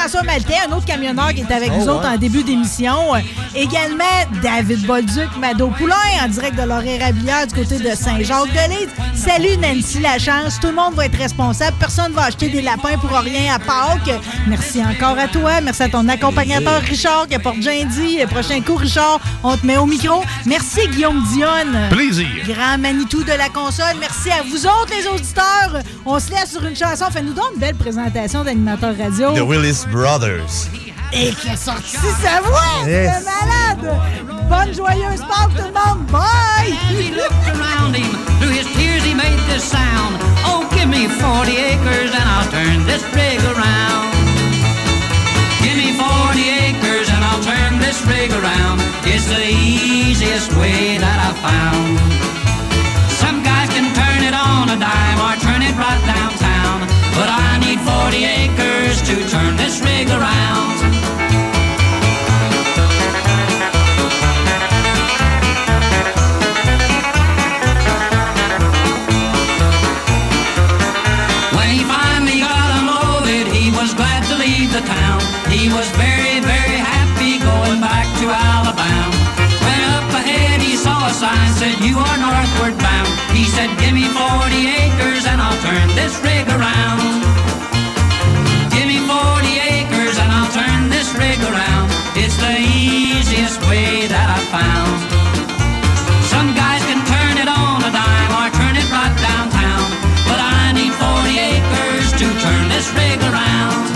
Jean-François Maltais, un autre camionneur qui est avec nous Oh, autres ouais. en début d'émission. Également, David Bolduc, Mado Poulain, en direct de l'horaire Rablière du côté de Saint-Jacques-de-Lys. Salut Nancy Lachance. Tout le monde va être responsable. Personne va acheter des lapins pour rien à Pâques. Merci encore à toi. Merci à ton accompagnateur Richard qui apporte Jindy. Le prochain coup, Richard, on te met au micro. Merci Guillaume Dionne. Plaisir. Grand Manitou de la console. Merci à vous autres, les auditeurs. On se laisse sur une chanson. Fais-nous donc une belle présentation d'animateur radio. The Willis Brothers. Et qui a sorti sa voix! Yes. C'est malade! Bonne joyeuse Pâques, tout le monde! Bye! He looked around him, through his tears he made this sound. Oh, give me 40 acres and I'll turn this rig around. Give me 40 acres and I'll turn this rig around. It's the easiest way that I've found. Some guys can turn it on a dime or turn it right downtown. But I need 40 acres to turn this rig around. When he finally got unloaded, he was glad to leave the town. He was very, very happy going back to Alabama. When up ahead he saw a sign said, you are northward bound. He said, give me 40 acres and I'll turn this rig easiest way that I found. Some guys can turn it on a dime or turn it right downtown. But I need 40 acres to turn this rig around.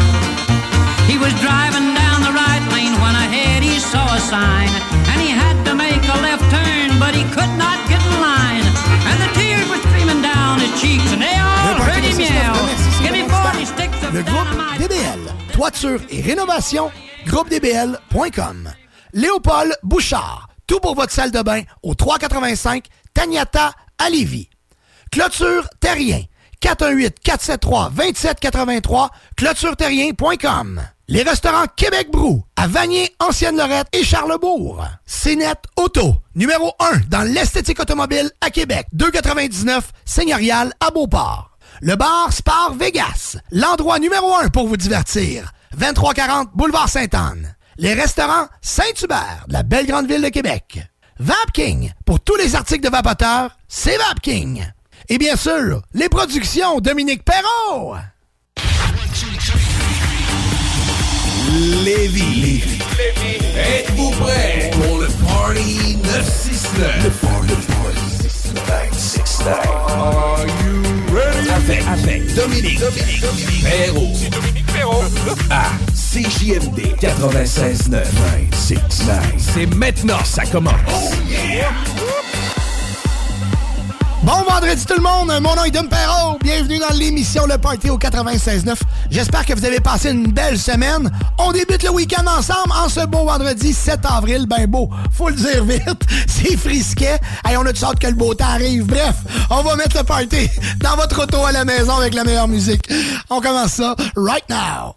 He was driving down the right lane when ahead he saw a sign. And he had to make a left turn, but he could not get in line. And the tears were streaming down his cheeks, and they all heard him yell. Give me 40 sticks of Le groupe DBL. Toiture et rénovation, groupedbl.com. Léopold Bouchard. Tout pour votre salle de bain au 385 Tagnata à Lévis. Clôture Terrien. 418-473-2783. ClôtureTerrien.com. Les restaurants Québec Brou à Vanier, Ancienne-Lorette et Charlebourg. CNET Auto, numéro 1 dans l'esthétique automobile à Québec. 299 Seigneurial à Beauport. Le bar Spar Vegas, l'endroit numéro 1 pour vous divertir. 2340 Boulevard Sainte-Anne. Les restaurants Saint-Hubert, de la belle grande ville de Québec. Vapking, pour tous les articles de vapoteurs, c'est Vapking. Et bien sûr, les productions Dominique Perrault. Lévis. Êtes-vous prêts pour le Party 969? Le Party 969. Are you? Avec, avec Dominique, Dominique, Dominique Perrault. C'est Dominique Perrault. À CJMD 96.9. 969. C'est maintenant, ça commence. Oh yeah! Bon vendredi tout le monde, mon nom est Dom Perrault. Bienvenue dans l'émission Le Party au 96.9. J'espère que vous avez passé une belle semaine. On débute le week-end ensemble en ce beau vendredi 7 avril. Ben beau, faut le dire vite, c'est frisquet. Hey, on a de hâte que le beau temps arrive. Bref, on va mettre le party dans votre auto à la maison avec la meilleure musique. On commence ça right now.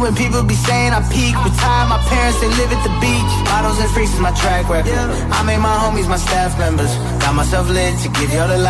when people be saying I peak. Retired, my parents, they live at the beach. Models and freaks is my track record. I made my homies my staff members. Got myself lit to give y'all the life.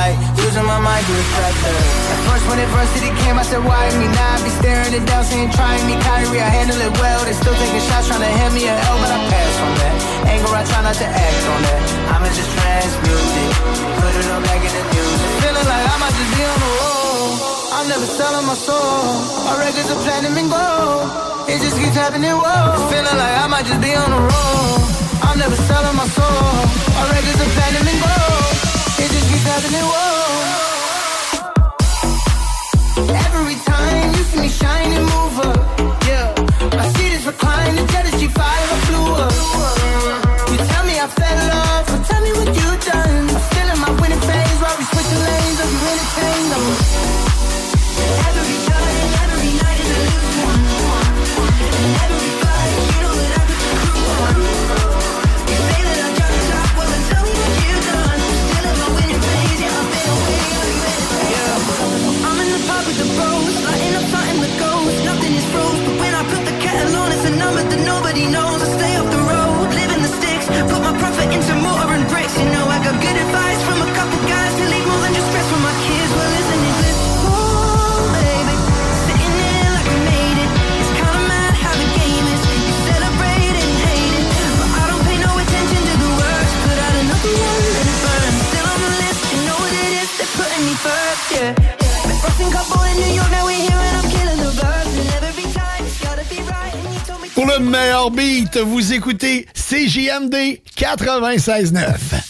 CJMD 96.9.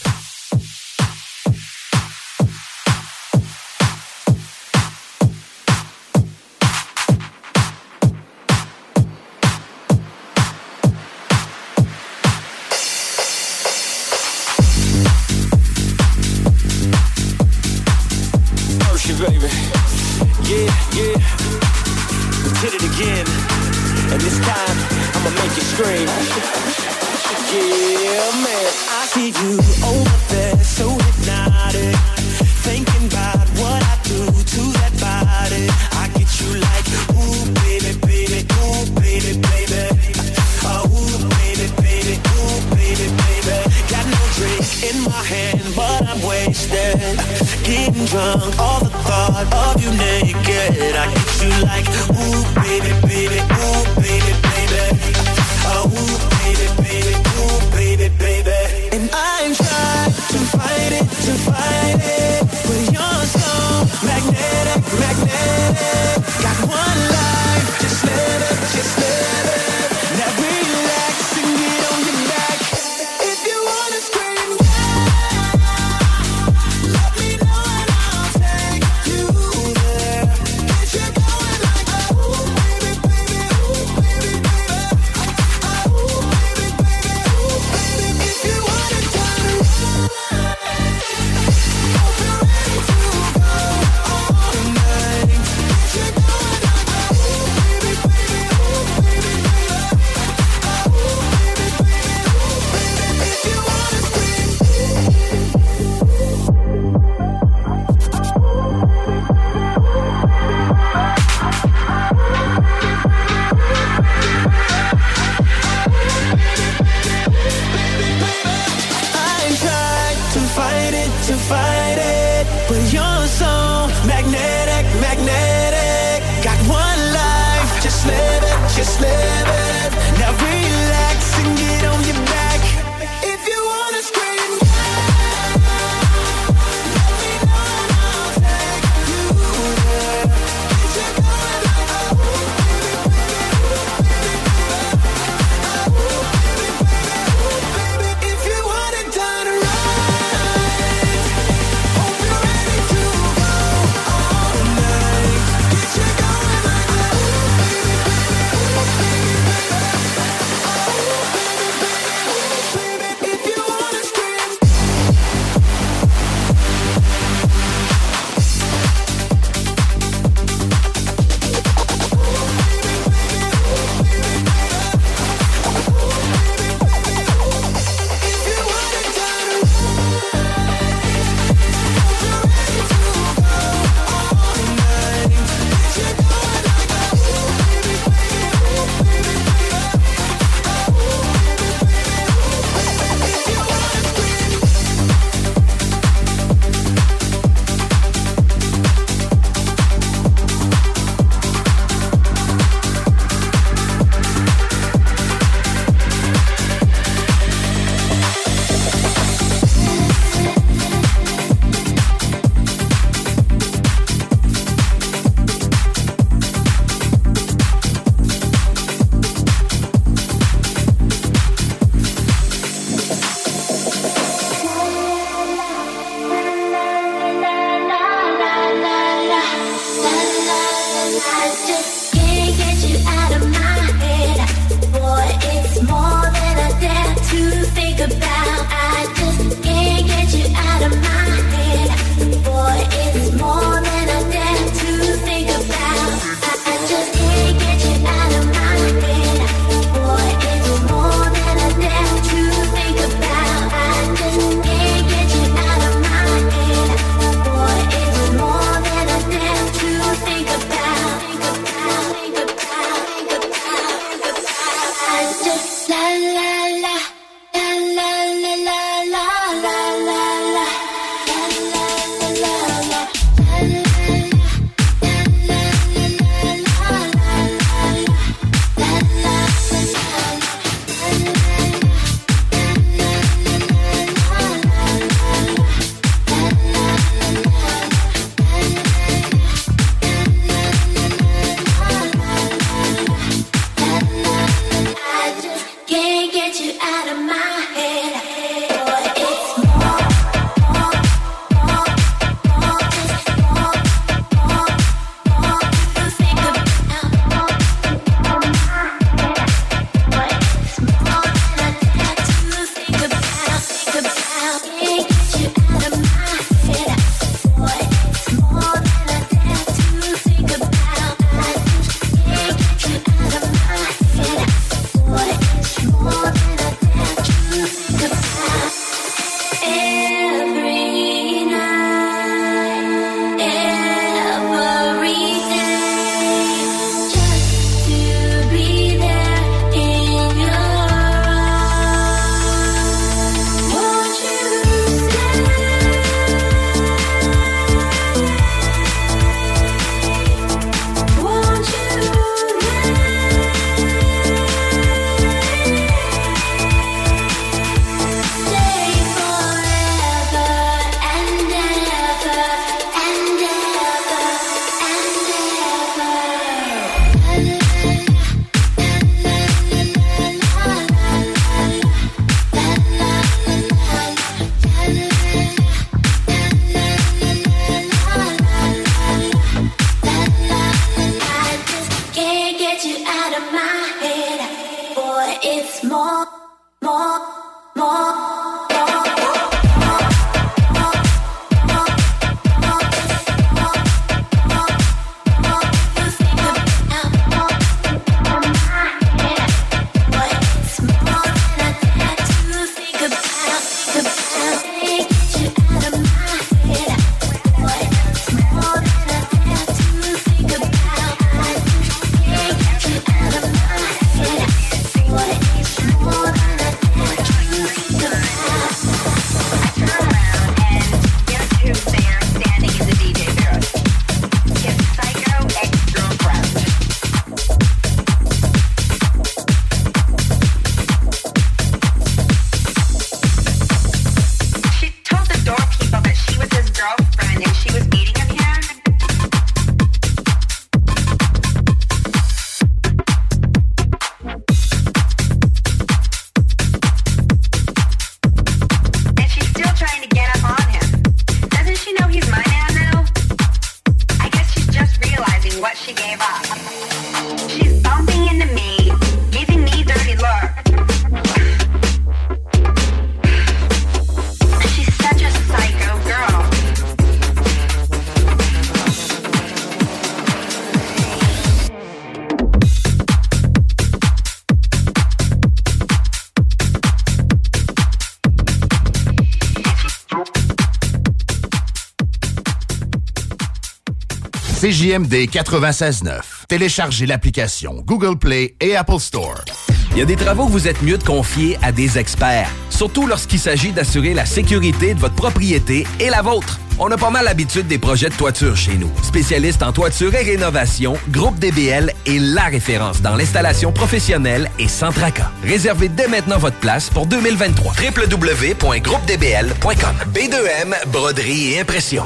CJMD 96.9. Téléchargez l'application Google Play et Apple Store. Il y a des travaux que vous êtes mieux de confier à des experts, surtout lorsqu'il s'agit d'assurer la sécurité de votre propriété et la vôtre. On a pas mal l'habitude des projets de toiture chez nous. Spécialiste en toiture et rénovation, Groupe DBL est la référence dans l'installation professionnelle et sans tracas. Réservez dès maintenant votre place pour 2023. www.groupedbl.com B2M, broderie et impression.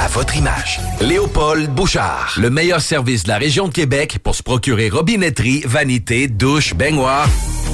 à votre image. Léopold Bouchard. Le meilleur service de la région de Québec pour se procurer robinetterie, vanité, douche, baignoire.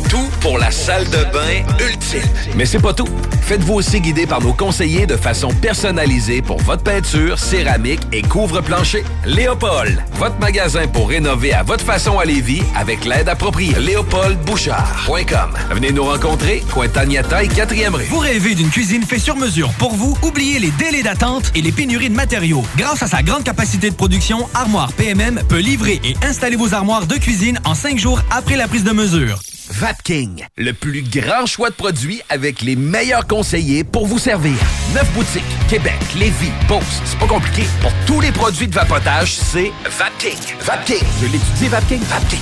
Tout pour la salle de bain ultime. Mais c'est pas tout. Faites-vous aussi guider par nos conseillers de façon personnalisée pour votre peinture, céramique et couvre-plancher. Léopold, votre magasin pour rénover à votre façon à Lévis avec l'aide appropriée. LéopoldBouchard.com. Venez nous rencontrer, Cointagnata et 4e rue. Vous rêvez d'une cuisine faite sur mesure pour vous? Oubliez les délais d'attente et les pénuries de matériaux. Grâce à sa grande capacité de production, Armoire PMM peut livrer et installer vos armoires de cuisine en cinq jours après la prise de mesure. Vapking, le plus grand choix de produits avec les meilleurs conseillers pour vous servir. Neuf boutiques, Québec, Lévis, Beauce. C'est pas compliqué. Pour tous les produits de vapotage, c'est Vapking. Vapking. Je l'étudie, Vapking. Vapking.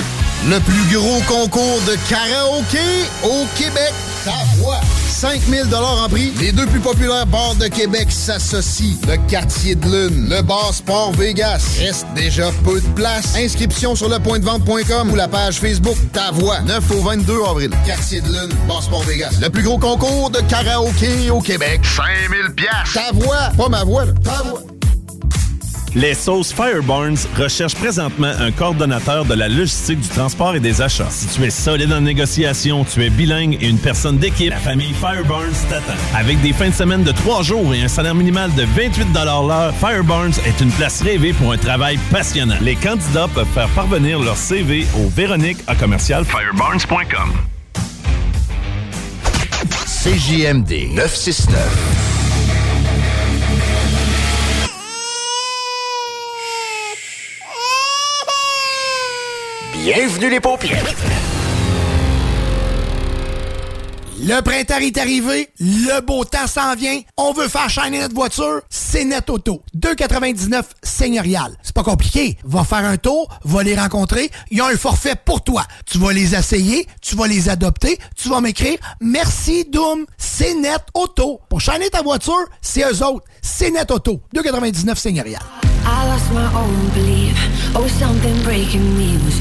Le plus gros concours de karaoké au Québec. Ta voix. 5000 en prix. Les deux plus populaires bars de Québec s'associent. Le Quartier de Lune, le bar Sport Vegas. Reste déjà peu de place. Inscription sur lepointdevente.com ou la page Facebook Ta Voix. 9 au 22 avril. Quartier de Lune, bar Sport Vegas. Le plus gros concours de karaoké au Québec. 5000 pièces. Ta voix. Pas ma voix, là. Ta voix. Les sauces Fireburns recherchent présentement un coordonnateur de la logistique du transport et des achats. Si tu es solide en négociation, tu es bilingue et une personne d'équipe, la famille Fireburns t'attend. Avec des fins de semaine de trois jours et un salaire minimal de 28 l'heure, Fireburns est une place rêvée pour un travail passionnant. Les candidats peuvent faire parvenir leur CV au Véronique à commercial fireburns.com. CJMD 969. Bienvenue les paupières. Le printemps est arrivé, le beau temps s'en vient, on veut faire shiner notre voiture, c'est Net Auto. 2,99 seigneurial. C'est pas compliqué. Va faire un tour, va les rencontrer, il y a un forfait pour toi. Tu vas les essayer, tu vas les adopter, tu vas m'écrire « Merci Doom, c'est Net Auto ». Pour shiner ta voiture, c'est eux autres. C'est Net Auto. 2,99 seigneurial. I lost my own belief. Oh, something breaking me was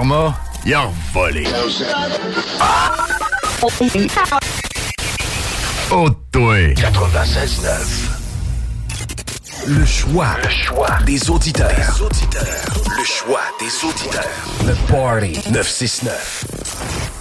format, il a volé. Oh, toi. 96.9. Le choix, le choix des auditeurs. Des auditeurs. Le choix des auditeurs. Le Party 969.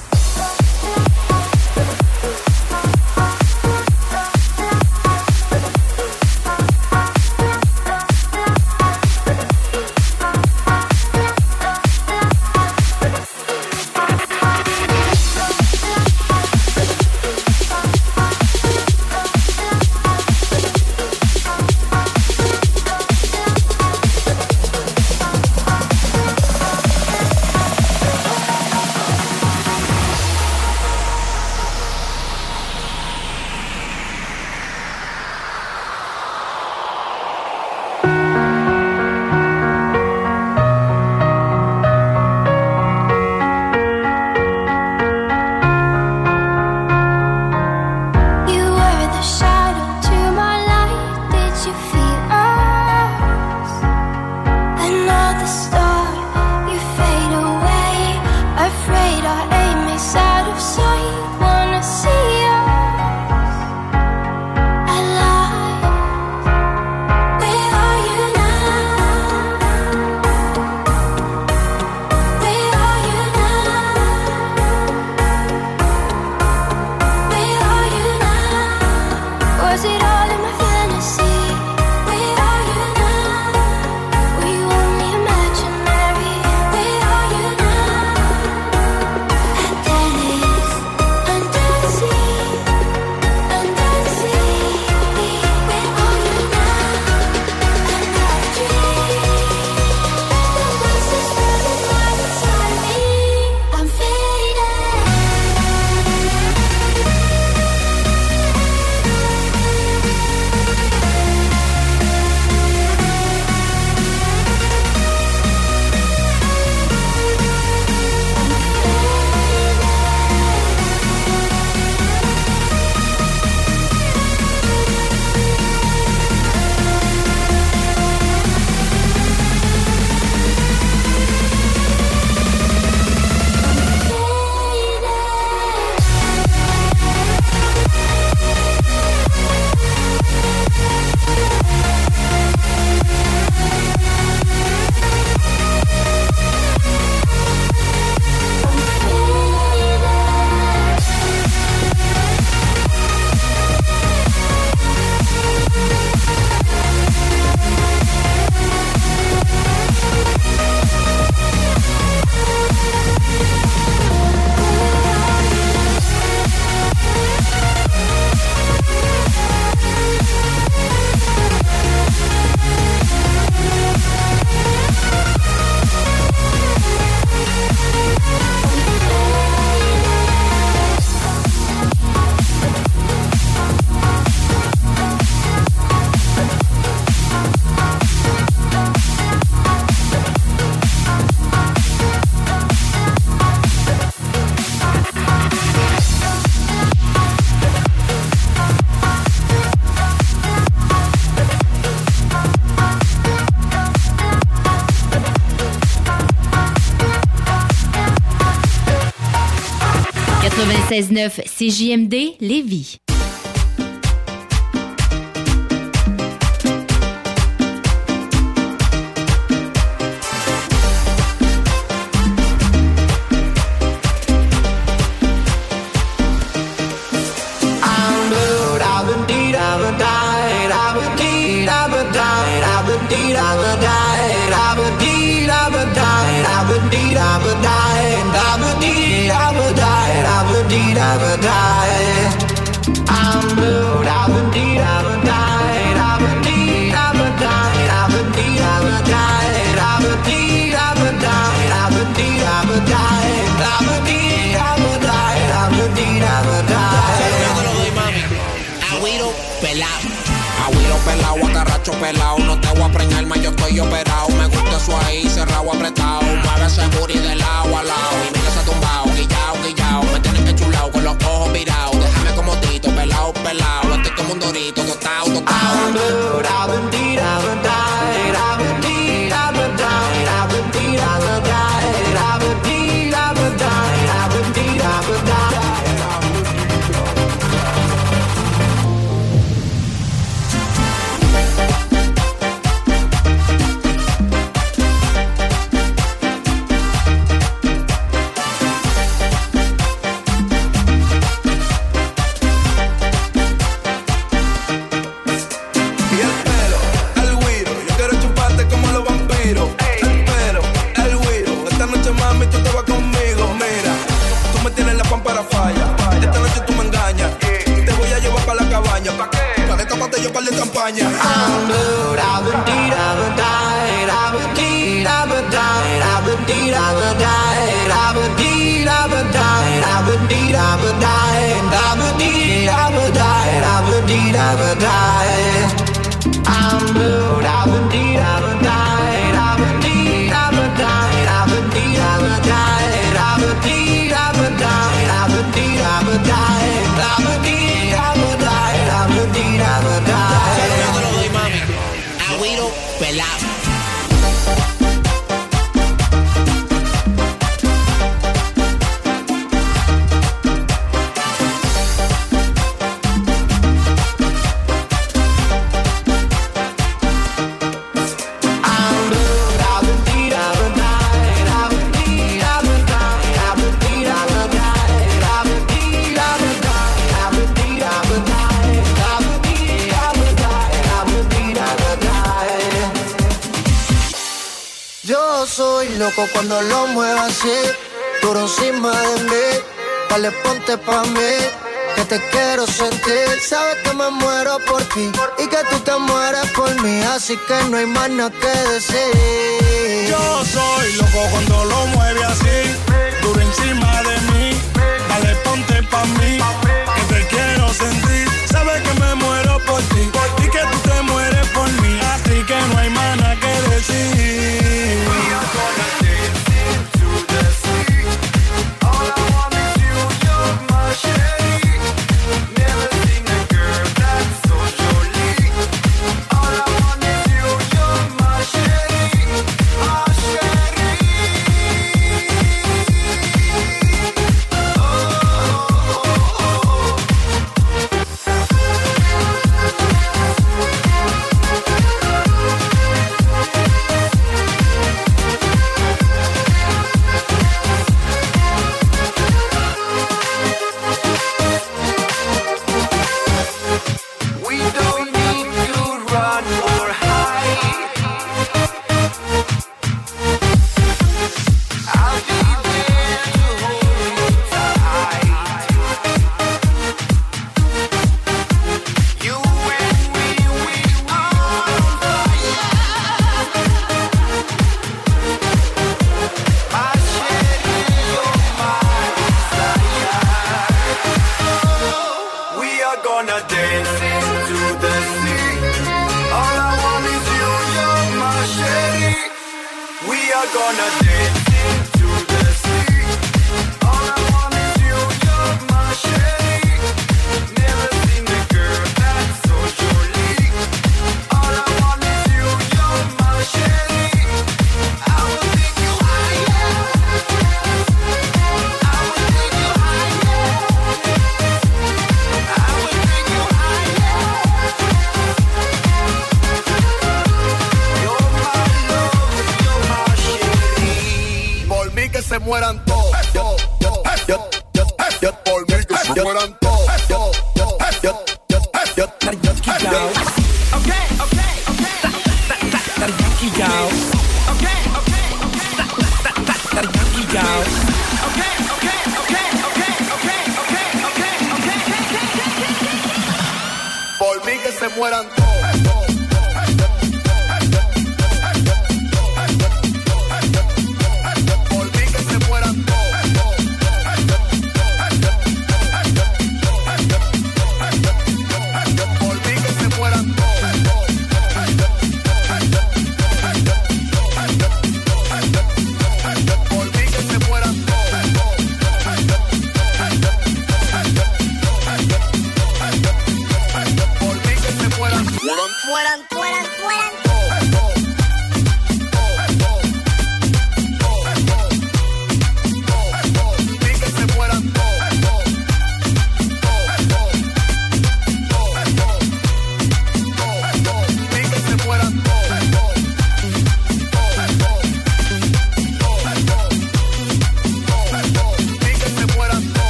96.9 CJMD Lévis.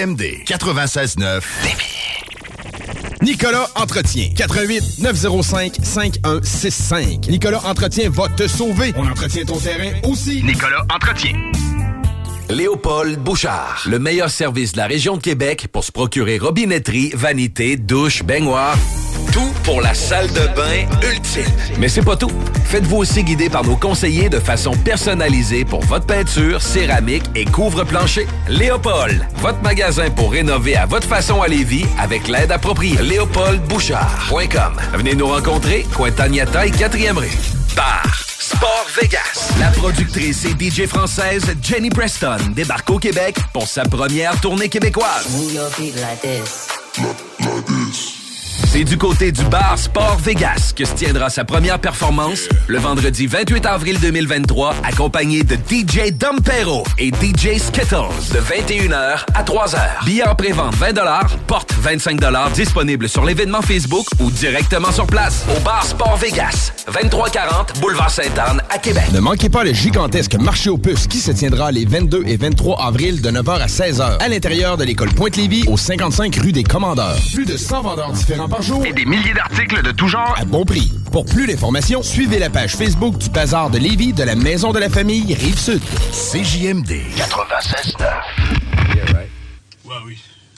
CJMD 96.9. Nicolas Entretien. 88 905 5165. Nicolas Entretien va te sauver. On entretient ton terrain aussi. Nicolas Entretien. Léopold Bouchard. Le meilleur service de la région de Québec pour se procurer robinetterie, vanité, douche, baignoire. Tout pour la salle de bain ultime. Mais c'est pas tout. Faites-vous aussi guider par nos conseillers de façon personnalisée pour votre peinture, céramique et couvre-plancher. Léopold, votre magasin pour rénover à votre façon à Lévis avec l'aide appropriée. LéopoldBouchard.com. Venez nous rencontrer, Cointagnata et 4e rue. Bar Sport Vegas. La productrice et DJ française Jenny Preston débarque au Québec pour sa première tournée québécoise. C'est du côté du bar Sport Vegas que se tiendra sa première performance le vendredi 28 avril 2023, accompagné de DJ Dompero et DJ Skittles de 21h à 3h. Billets en pré-vente 20 porte 25 disponible sur l'événement Facebook ou directement sur place au bar Sport Vegas, 2340 Boulevard Sainte-Anne à Québec. Ne manquez pas le gigantesque marché aux puces qui se tiendra les 22 et 23 avril de 9h à 16h à l'intérieur de l'école Pointe-Lévis au 55 rue des Commandeurs. Plus de 100 vendeurs différents par jour et des milliers d'articles de tout genre à bon prix. Pour plus d'informations, suivez la page Facebook du Bazar de Lévis de la Maison de la Famille Rive-Sud. CJMD 96.9.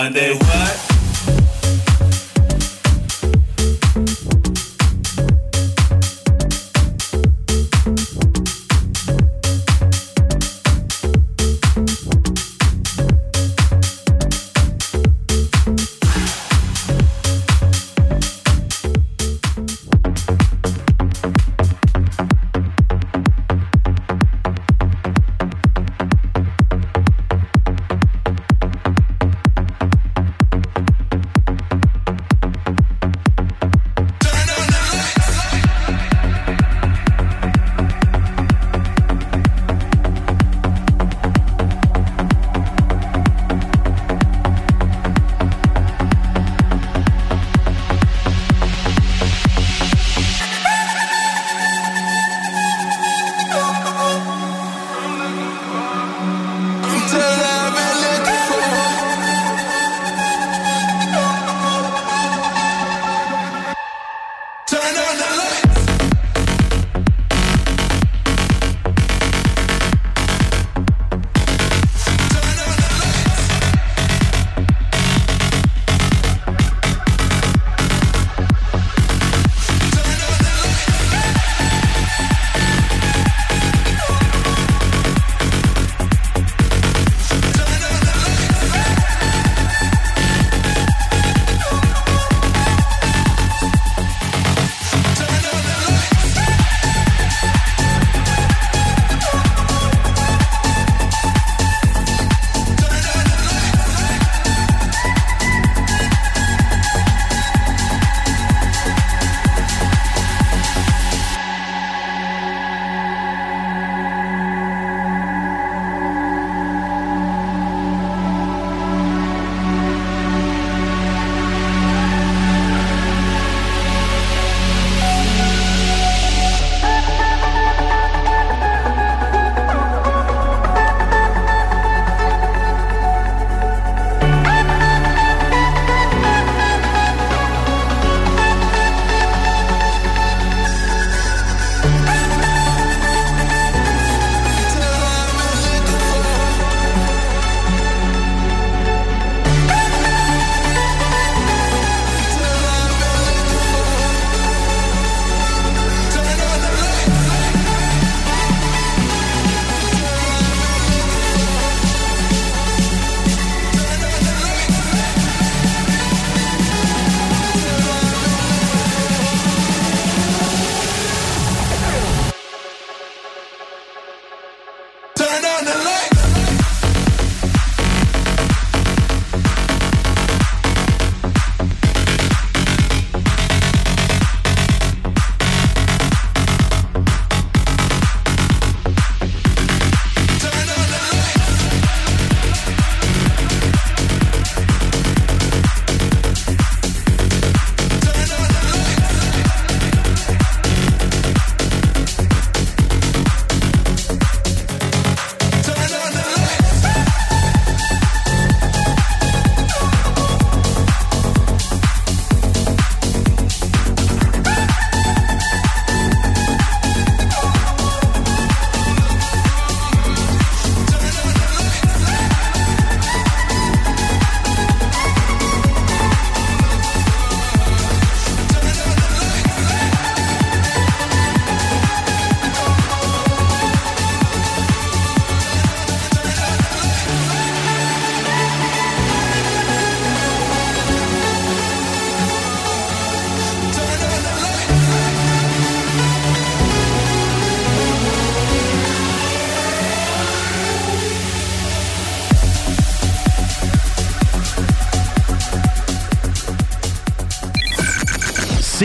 Sunday,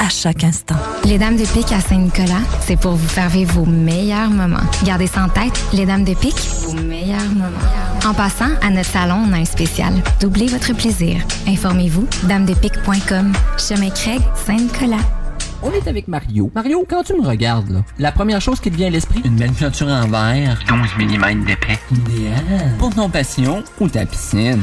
à chaque instant. Les Dames de Pique à Saint-Nicolas, c'est pour vous faire vivre vos meilleurs moments. Gardez ça en tête, les Dames de Pique, vos meilleurs moments. En passant, à notre salon, on a un spécial. Doublez votre plaisir. Informez-vous, damedepique.com. Chemin Craig, Saint-Nicolas. On est avec Mario. Mario, quand tu me regardes, là, la première chose qui te vient à l'esprit, une belle peinture en verre. 12 mm d'épais. Idéal. Pour ton passion ou ta piscine.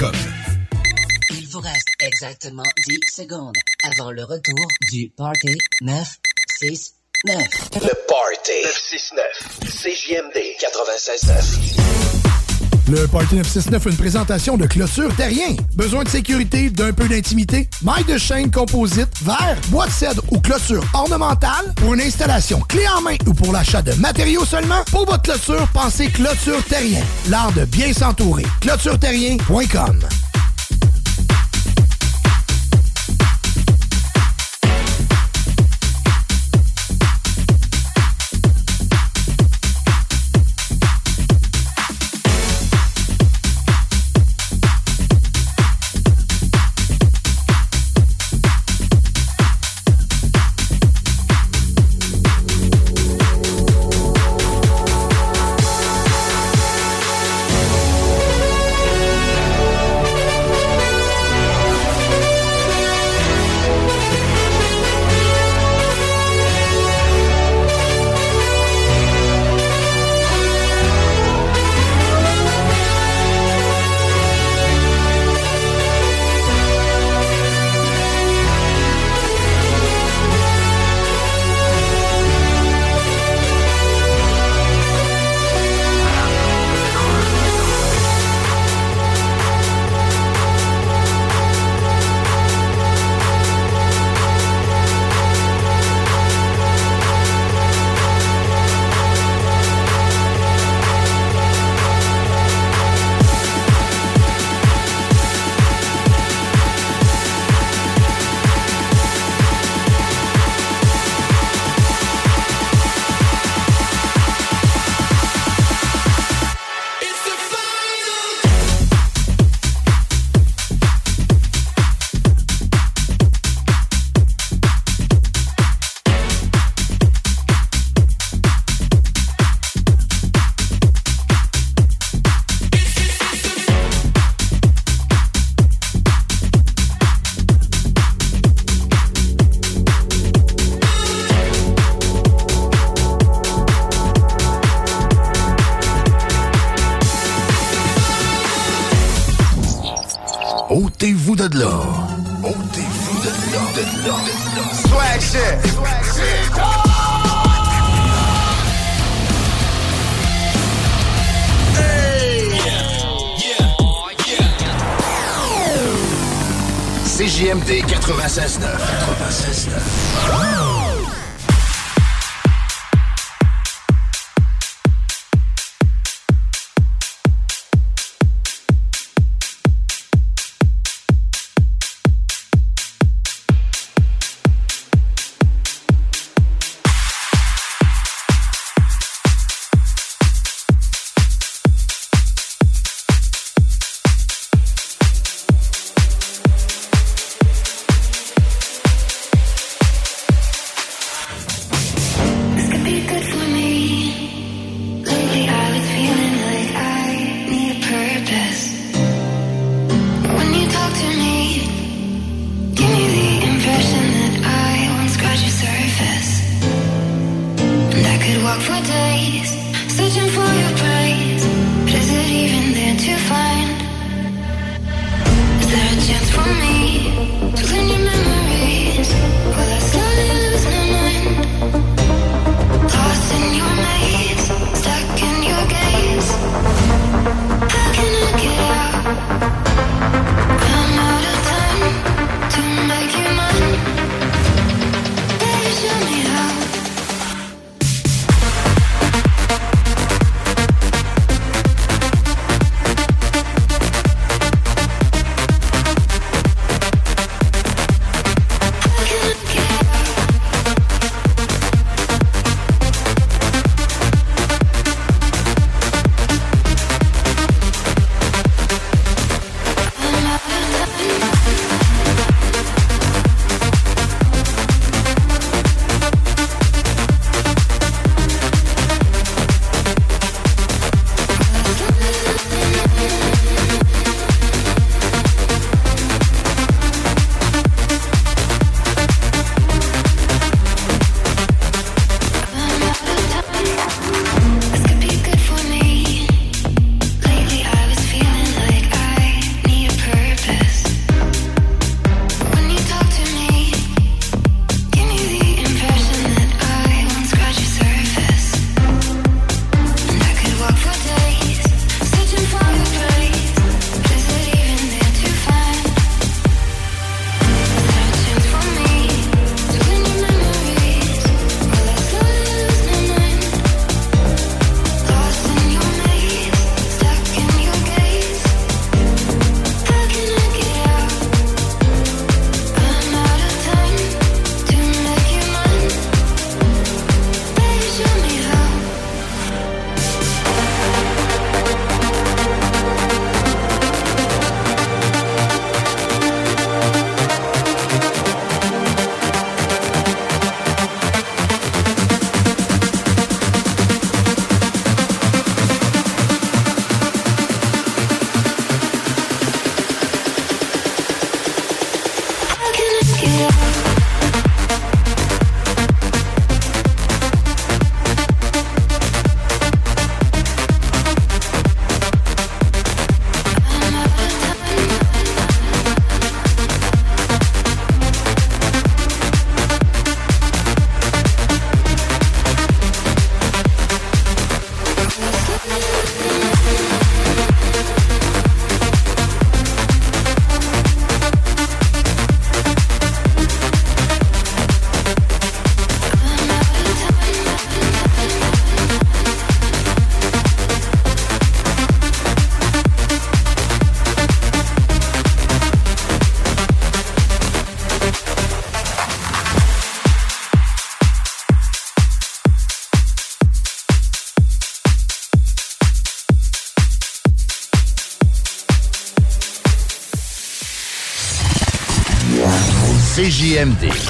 Il vous reste exactement 10 secondes avant le retour du Party 969. Le Party 969. CJMD 96.9. Le Party 969 une présentation de clôture terrien. Besoin de sécurité, d'un peu d'intimité? Maille de chaîne composite, verre, bois de cèdre ou clôture ornementale? Pour une installation clé en main ou pour l'achat de matériaux seulement? Pour votre clôture, pensez clôture terrien. L'art de bien s'entourer. clôtureterrien.com CJMD.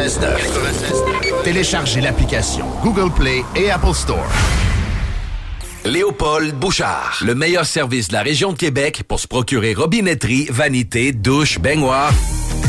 96.9. Téléchargez l'application Google Play et Apple Store. Léopold Bouchard, le meilleur service de la région de Québec pour se procurer robinetterie, vanité, douche, baignoire.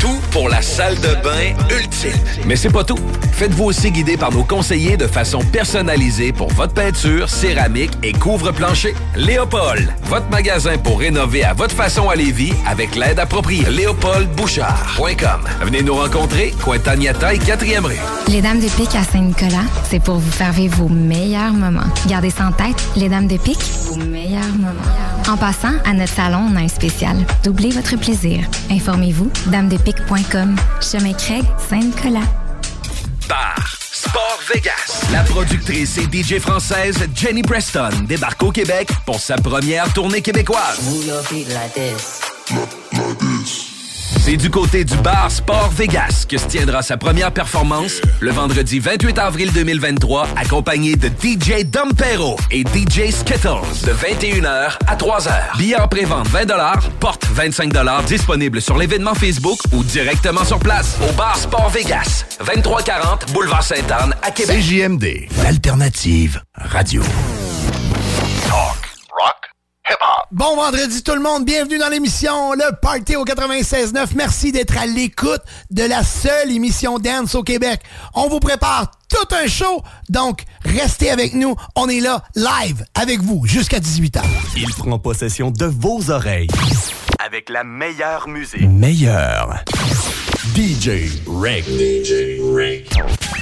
Tout pour la salle de bain ultime. Mais c'est pas tout. Faites-vous aussi guider par nos conseillers de façon personnalisée pour votre peinture, céramique et couvre-plancher. Léopold, votre magasin pour rénover à votre façon à Lévis avec l'aide appropriée. LéopoldBouchard.com. Venez nous rencontrer, Cointagnata et 4e rue. Les Dames de Pique à Saint-Nicolas, c'est pour vous faire vos meilleurs moments. Gardez ça en tête, les Dames de Pique, vos meilleurs moments. En passant, à notre salon, on a un spécial. Doublez votre plaisir. Informez-vous, damedepique.com. Chemin Craig, Saint-Nicolas. Bar Sport Vegas. La productrice et DJ française Jenny Preston débarque au Québec pour sa première tournée québécoise. C'est du côté du bar Sport Vegas que se tiendra sa première performance le vendredi 28 avril 2023, accompagné de DJ Dompero et DJ Skittles de 21h à 3h. Billets en pré-vente 20 porte 25 disponible sur l'événement Facebook ou directement sur place au bar Sport Vegas, 2340 Boulevard Sainte-Anne à Québec. CJMD, l'alternative radio. Bon vendredi tout le monde, bienvenue dans l'émission Le Party au 96.9. Merci d'être à l'écoute de la seule émission dance au Québec. On vous prépare tout un show, donc restez avec nous. On est là live avec vous jusqu'à 18h. Il prend possession de vos oreilles. Avec la meilleure musique. Meilleur. DJ Rick. DJ Rick.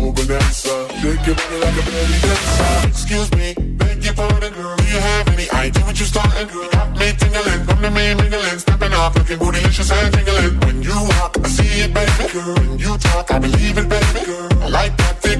bonanza. Shake your body like a belly dancer. Excuse me, beg your pardon, girl. Do you have any idea what you're starting? Girl, got me tingling, come to me mingling, stepping off, looking bootylicious and tingling. When you walk, I see it, baby, girl. When you talk, I believe it, baby, girl. I like that thick,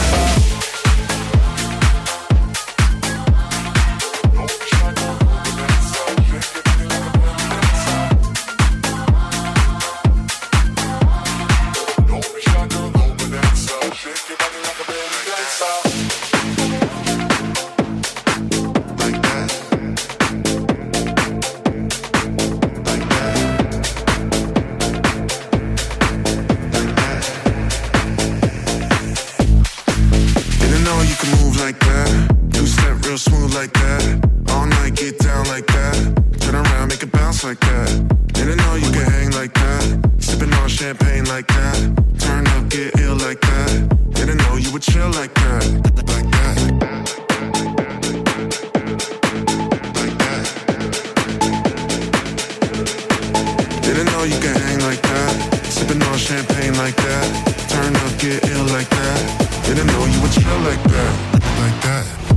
like that. Didn't know you could hang like that. Sipping on champagne like that. Turn up, get ill like that. Didn't know you would chill like that. Like that. Like that. Didn't know you could hang like that. Sipping on champagne like that. Turn up, get ill like that. Didn't know you would chill like that. Like that.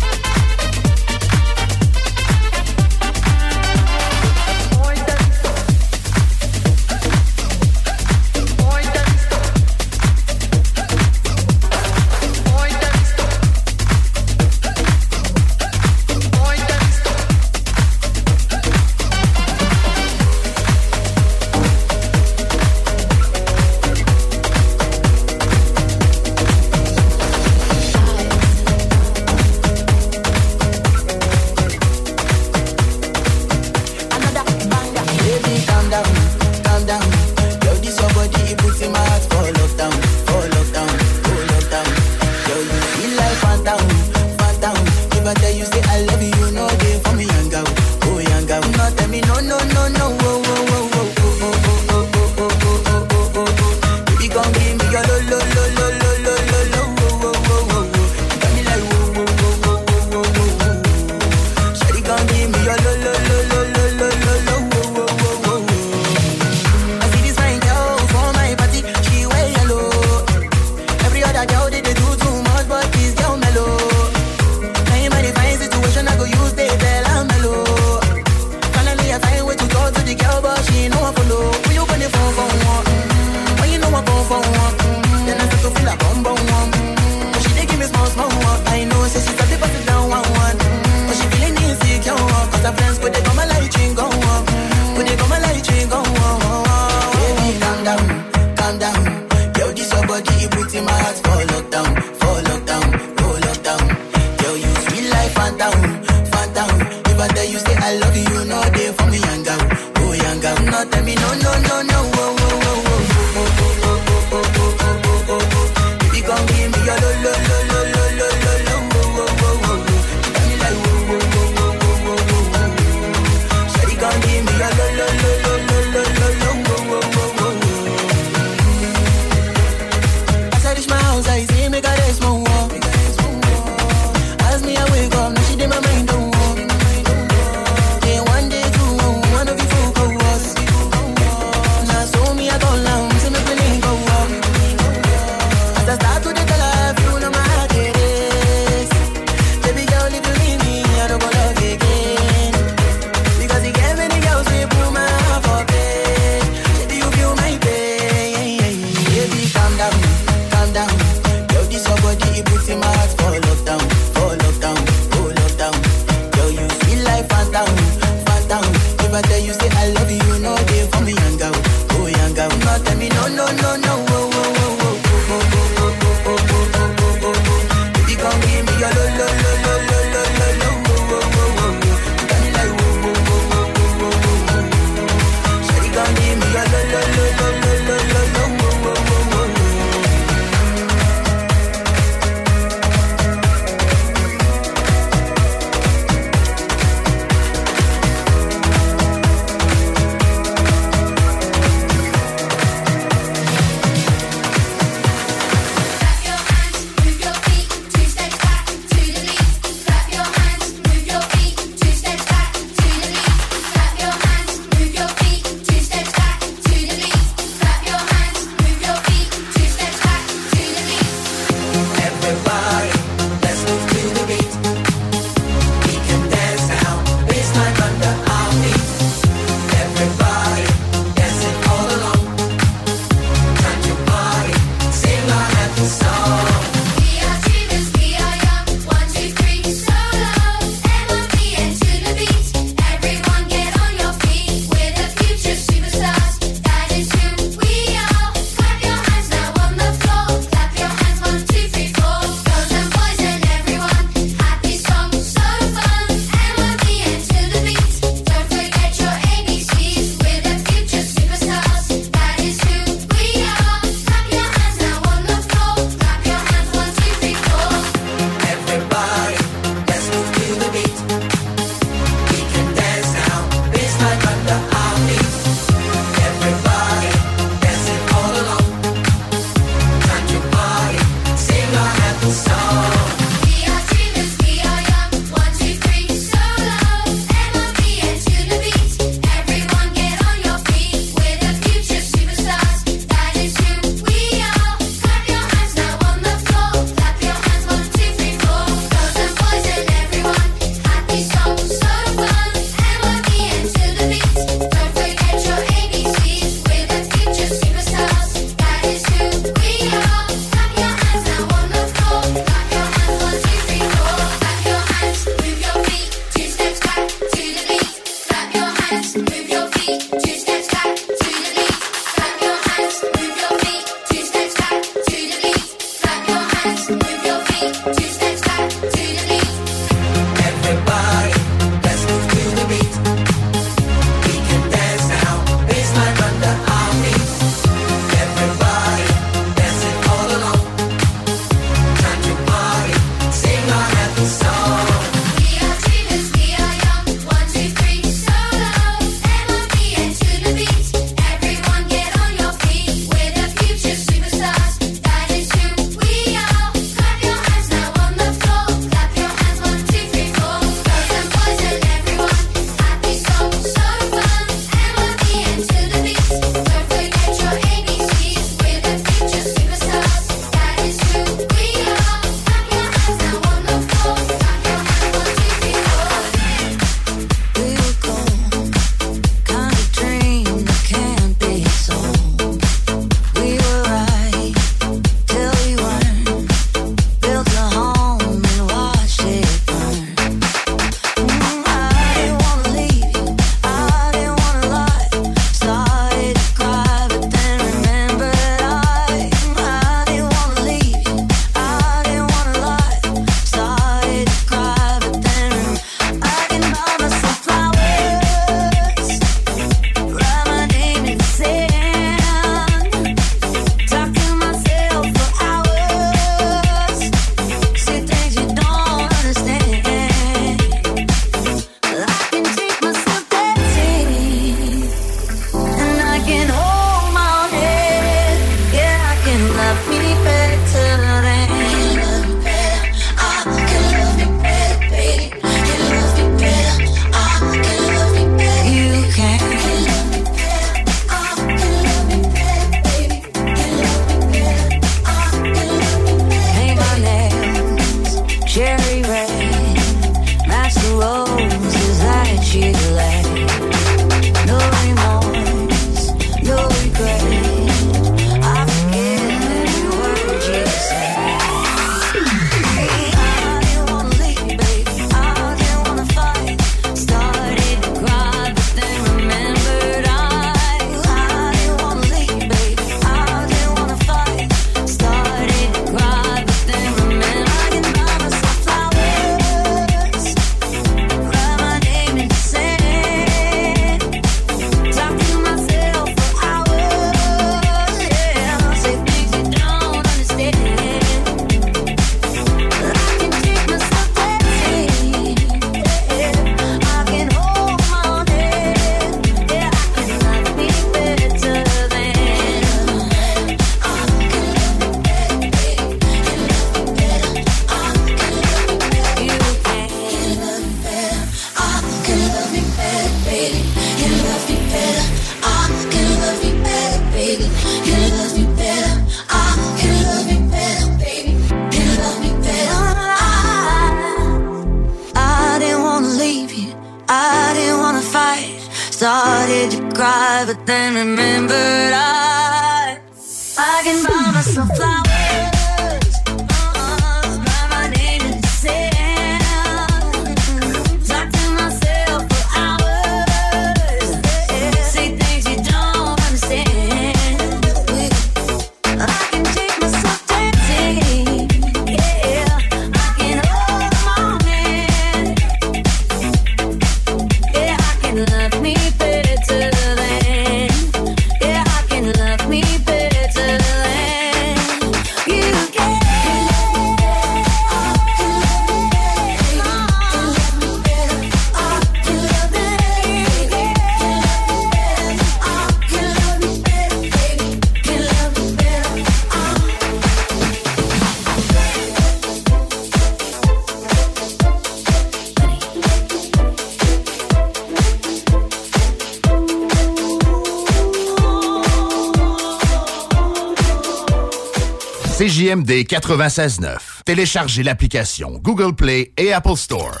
96.9. Téléchargez l'application Google Play et Apple Store.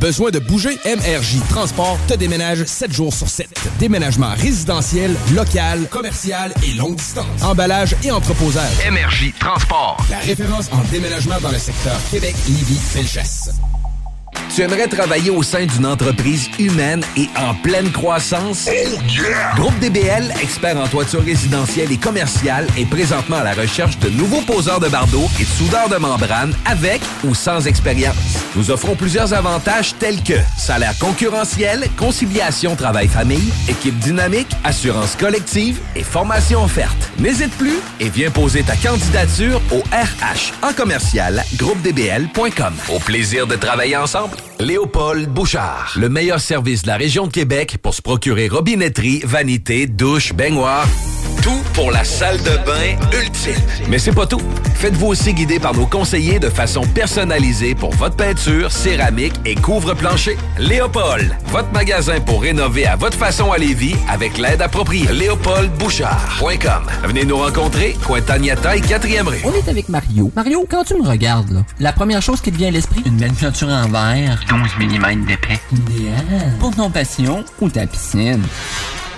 Besoin de bouger? MRJ Transport te déménage 7 jours sur 7. Déménagement résidentiel, local, commercial et longue distance. Emballage et entreposage. MRJ Transport. La référence en déménagement dans le secteur Québec, Lévis, Felchasse. Tu aimerais travailler au sein d'une entreprise humaine et en pleine croissance? Groupe DBL, expert en toiture résidentielle et commerciale, est présentement à la recherche de nouveaux poseurs de bardeaux et de soudeurs de membrane avec ou sans expérience. Nous offrons plusieurs avantages tels que salaire concurrentiel, conciliation travail-famille, équipe dynamique, assurance collective et formation offerte. N'hésite plus et viens poser ta candidature au RH en commercial groupedbl.com. Au plaisir de travailler ensemble. Léopold Bouchard, le meilleur service de la région de Québec pour se procurer robinetterie, vanité, douche, baignoire. Tout pour la salle de bain ultime. Mais c'est pas tout. Faites-vous aussi guider par nos conseillers de façon personnalisée pour votre peinture, céramique et couvre-plancher. Léopold, votre magasin pour rénover à votre façon à Lévis avec l'aide appropriée. LéopoldBouchard.com. Venez nous rencontrer, Cointagnata et 4e rue. On est avec Mario. Mario, quand tu me regardes, là, la première chose qui te vient à l'esprit, une belle peinture en verre. 12 mm d'épais. Idéal. Pour ton passion ou ta piscine.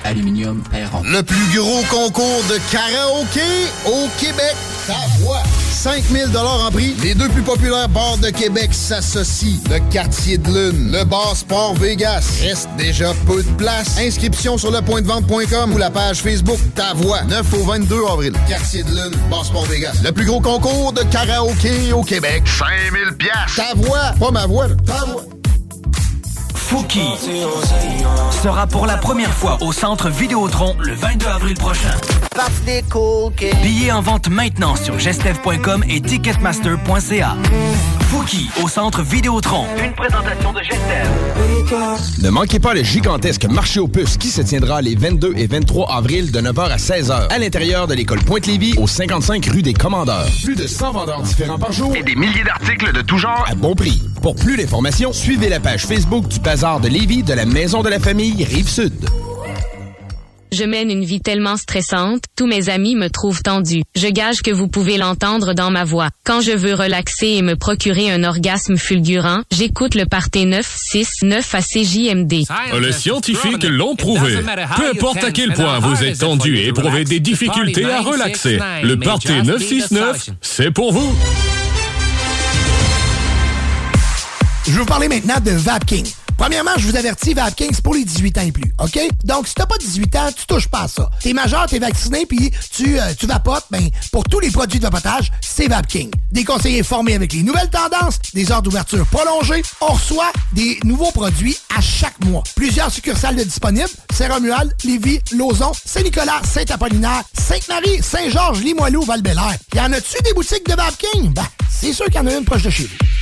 Aluminium Perron. Le plus gros concours de karaoké au Québec. Ta voix. 5000 en prix. Les deux plus populaires bars de Québec s'associent. Le Quartier de Lune, le bar Sport Vegas. Reste déjà peu de place. Inscription sur lepointdevente.com ou la page Facebook Ta Voix. 9 au 22 avril. Quartier de Lune, bar Sport Vegas. Le plus gros concours de karaoké au Québec. 5000 pièces. Ta voix, pas ma voix, là. ta voix. Fouki sera pour la première fois au centre Vidéotron le 22 avril prochain. Billets en vente maintenant sur gestev.com et ticketmaster.ca. Fouki au centre Vidéotron. Une présentation de Gestev. Ne manquez pas le gigantesque marché aux puces qui se tiendra les 22 et 23 avril de 9h à 16h à l'intérieur de l'école Pointe-Lévis au 55 rue des Commandeurs. Plus de 100 vendeurs différents par jour Et des milliers d'articles de tout genre. à bon prix. Pour plus d'informations, suivez la page Facebook du Bazar de Lévis de la Maison de la Famille Rive-Sud. Je mène une vie tellement stressante, tous mes amis me trouvent tendue. Je gage que vous pouvez l'entendre dans ma voix. Quand je veux relaxer et me procurer un orgasme fulgurant, j'écoute le party 969 à CJMD. Les scientifiques l'ont prouvé. Peu importe à quel point vous êtes tendu et éprouvez des difficultés à relaxer, le Party 969, c'est pour vous. Je vais vous parler maintenant de Vapking. Premièrement, je vous avertis, Vapking, c'est pour les 18 ans et plus, OK? Donc, si t'as pas 18 ans, tu touches pas à ça. T'es majeur, t'es vacciné, puis tu, euh, tu vapotes, ben, pour tous les produits de vapotage, c'est Vapking. Des conseillers formés avec les nouvelles tendances, des heures d'ouverture prolongées. On reçoit des nouveaux produits à chaque mois. Plusieurs succursales de disponibles. Saint-Romuald, Lévis, Lauson, Saint-Nicolas, Saint-Apollinaire, Sainte-Marie, Saint-Georges, Limoilou, val Y en a-tu des boutiques de Vapking? Ben, c'est sûr qu'il y en a une proche de chez vous.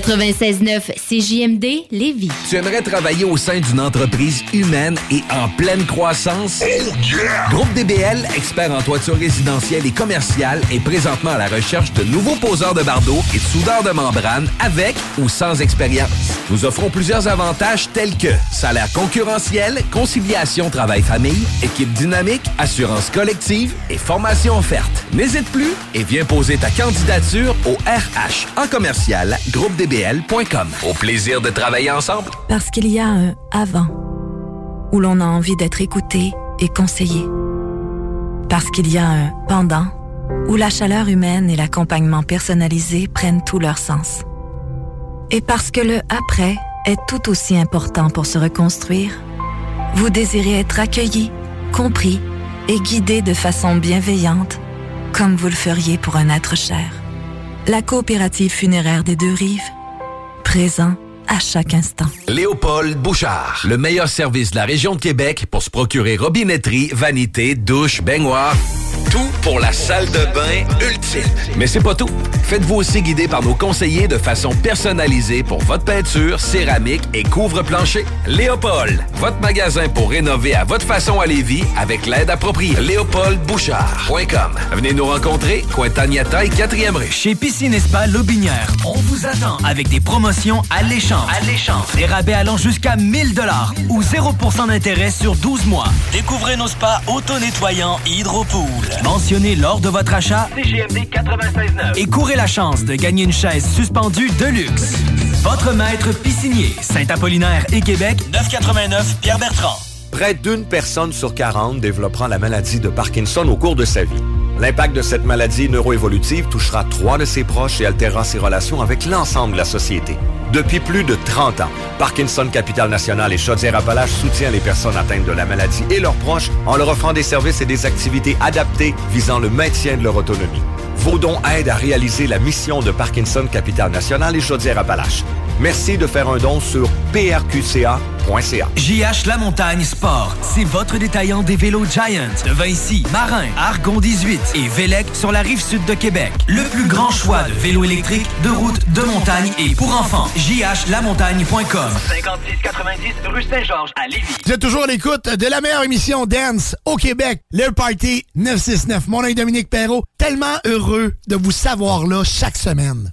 96.9 CJMD Lévis. Tu aimerais travailler au sein d'une entreprise humaine et en pleine croissance? Groupe DBL, expert en toiture résidentielle et commerciale, est présentement à la recherche de nouveaux poseurs de bardeaux et de soudeurs de membrane avec ou sans expérience. Nous offrons plusieurs avantages tels que salaire concurrentiel, conciliation travail-famille, équipe dynamique, assurance collective et formation offerte. N'hésite plus et viens poser ta candidature au RH en commercial groupedbl.com. Au plaisir de travailler ensemble. Parce qu'il y a un avant où l'on a envie d'être écouté et conseillé. Parce qu'il y a un pendant où la chaleur humaine et l'accompagnement personnalisé prennent tout leur sens. Et parce que le après est tout aussi important pour se reconstruire, vous désirez être accueilli, compris et guidé de façon bienveillante, comme vous le feriez pour un être cher. La coopérative funéraire des deux rives, présent à chaque instant. Léopold Bouchard, le meilleur service de la région de Québec pour se procurer robinetterie, vanité, douche, baignoire. Tout pour la salle de bain ultime. Mais c'est pas tout. Faites-vous aussi guider par nos conseillers de façon personnalisée pour votre peinture, céramique et couvre-plancher. Léopold, votre magasin pour rénover à votre façon à Lévis avec l'aide appropriée. LéopoldBouchard.com. Venez nous rencontrer, Cointagnata et 4e rue. Chez Piscine Spa Lobinière, on vous attend avec des promotions alléchantes. Alléchantes. Des rabais allant jusqu'à 1000 dollars ou 0% d'intérêt sur 12 mois. Découvrez nos spas auto-nettoyants Hydropool. Mentionnez lors de votre achat CGMD 96.9 et courez la chance de gagner une chaise suspendue de luxe. Votre maître piscinier, Saint-Apollinaire et Québec, 989 Pierre-Bertrand. Près d'une personne sur 40 développera la maladie de Parkinson au cours de sa vie. L'impact de cette maladie neuroévolutive touchera trois de ses proches et altérera ses relations avec l'ensemble de la société. Depuis plus de 30 ans, Parkinson Capital National et Chaudière-Appalaches soutient les personnes atteintes de la maladie et leurs proches en leur offrant des services et des activités adaptées visant le maintien de leur autonomie. Vos dons aident à réaliser la mission de Parkinson Capital National et Chaudière-Appalaches. Merci de faire un don sur JH La Montagne Sport, c'est votre détaillant des vélos Giant de Vinci, Marin, Argon 18 et Vélec sur la rive sud de Québec. Le plus grand choix de vélos électriques, de route, de montagne et pour enfants. JHLamontagne.com 5690 rue Saint-Georges à Lévis. Vous êtes toujours à l'écoute de la meilleure émission Dance au Québec, le Party 969. Mon nom est Dominique Perrault. Tellement heureux de vous savoir là chaque semaine.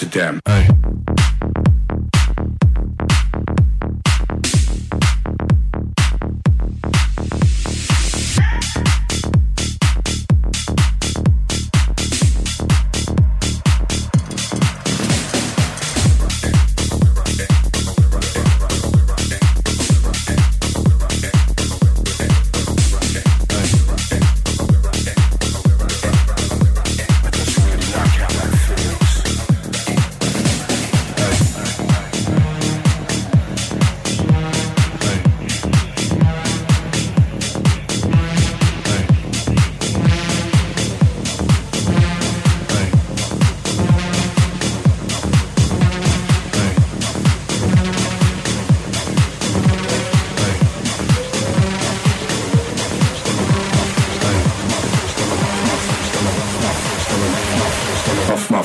Amsterdam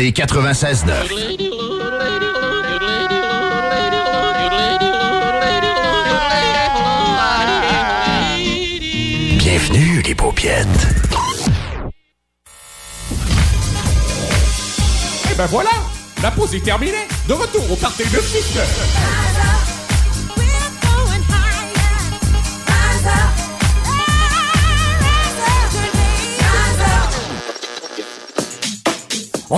CJMD 96.9. Bienvenue, les paupiètes. Et ben voilà, la pause est terminée. De retour au party de 6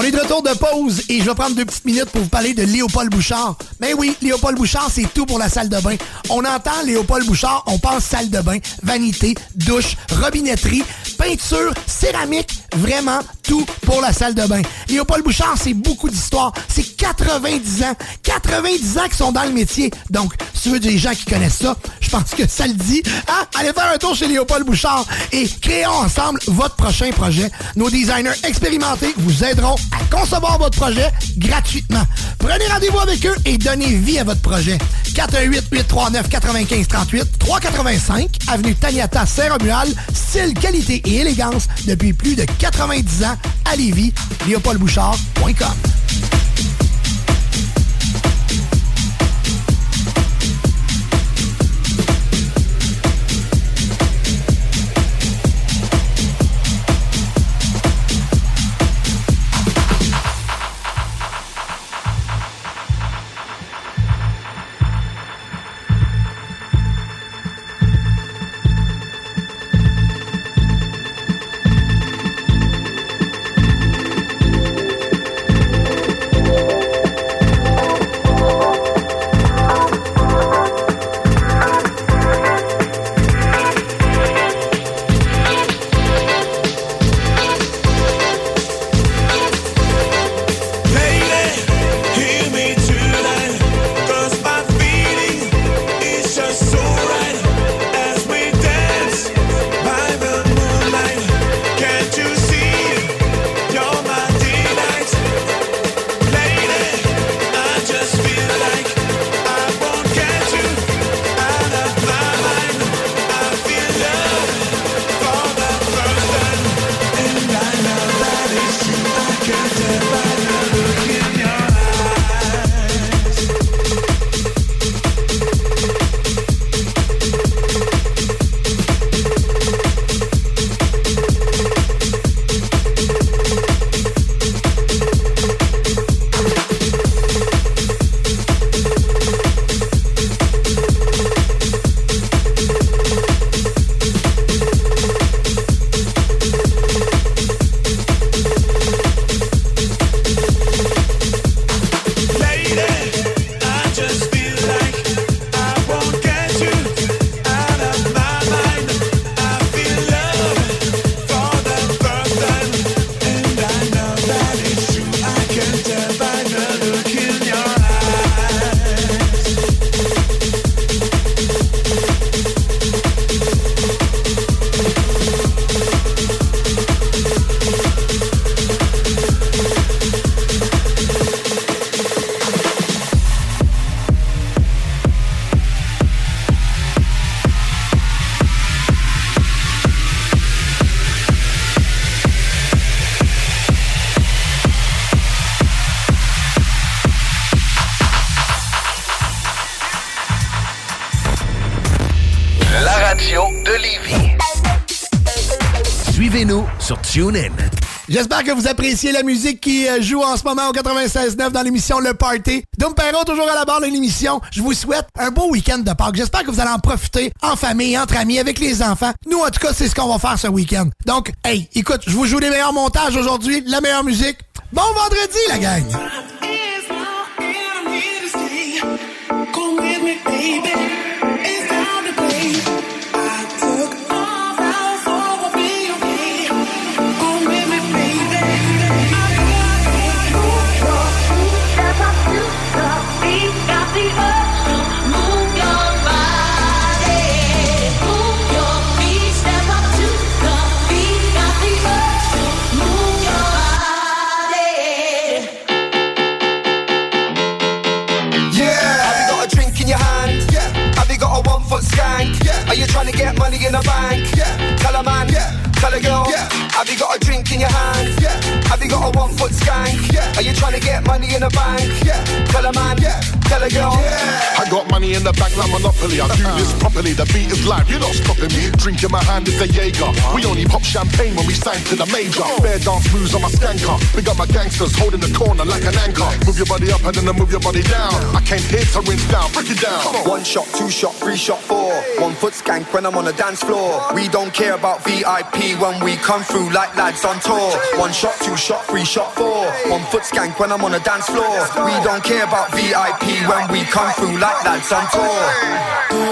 On est de retour de pause et je vais prendre deux petites minutes pour vous parler de Léopold Bouchard. Mais oui, Léopold Bouchard, c'est tout pour la salle de bain. On entend Léopold Bouchard, on pense salle de bain, vanité, douche, robinetterie, peinture, céramique, vraiment tout pour la salle de bain. Léopold Bouchard, c'est beaucoup d'histoire. C'est 90 ans. 90 ans qui sont dans le métier. Donc, si tu veux des gens qui connaissent ça, pense que ça le dit. Hein? Allez faire un tour chez Léopold Bouchard et créons ensemble votre prochain projet. Nos designers expérimentés vous aideront à concevoir votre projet gratuitement. Prenez rendez-vous avec eux et donnez vie à votre projet. 418-839-9538, 385, avenue Taniata Saint-Romuald, style, qualité et élégance depuis plus de 90 ans à Lévis. léopoldbouchard.com J'espère que vous appréciez la musique qui euh, joue en ce moment au 96.9 dans l'émission Le Party. Dom Perrault, toujours à la barre de l'émission. Je vous souhaite un beau week-end de Pâques. J'espère que vous allez en profiter en famille, entre amis, avec les enfants. Nous, en tout cas, c'est ce qu'on va faire ce week-end. Donc, hey, écoute, je vous joue les meilleurs montages aujourd'hui, la meilleure musique. Bon vendredi, la gang! Monopoly. I do this properly. The beat is live. You're not stopping me. Drink in my hand is a Jaeger. We only pop champagne when we sign to the major. Bear dance moves on my skanker. Big up my gangsters holding the corner like an anchor. Move your body up and then I move your body down. I came here to rinse down. Break it down. One shot, two shot, three shot, four. One foot skank when I'm on the dance floor. We don't care about VIP when we come through like lads on tour. One shot, two shot, three shot, four. One foot skank when I'm on the dance floor. We don't care about VIP when we come through like lads on tour. Ué.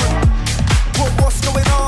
going on?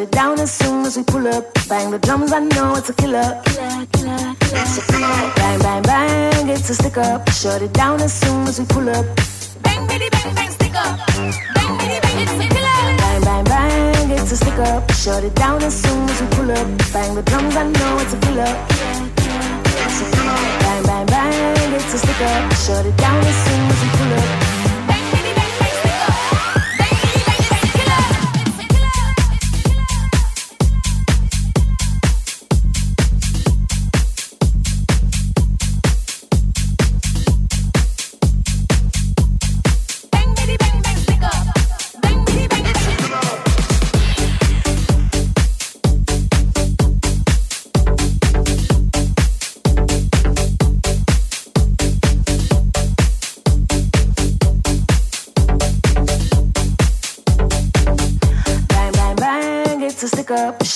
Shut it down as soon as we pull up. Bang the drums, I know it's a killer. Killer, killer, killer. Bang, bang, bang, it's a stick up. Shut it down as soon as we pull up. Bang, bitty, bang, bang, stick up. Bang, bitty, bang, it's a killer. Bang, bang, bang, it's a stick up. Shut it down as soon as we pull up. Bang the drums, I know it's a killer. Bang, bang, bang, it's a stick up. Shut it down as soon as we pull up.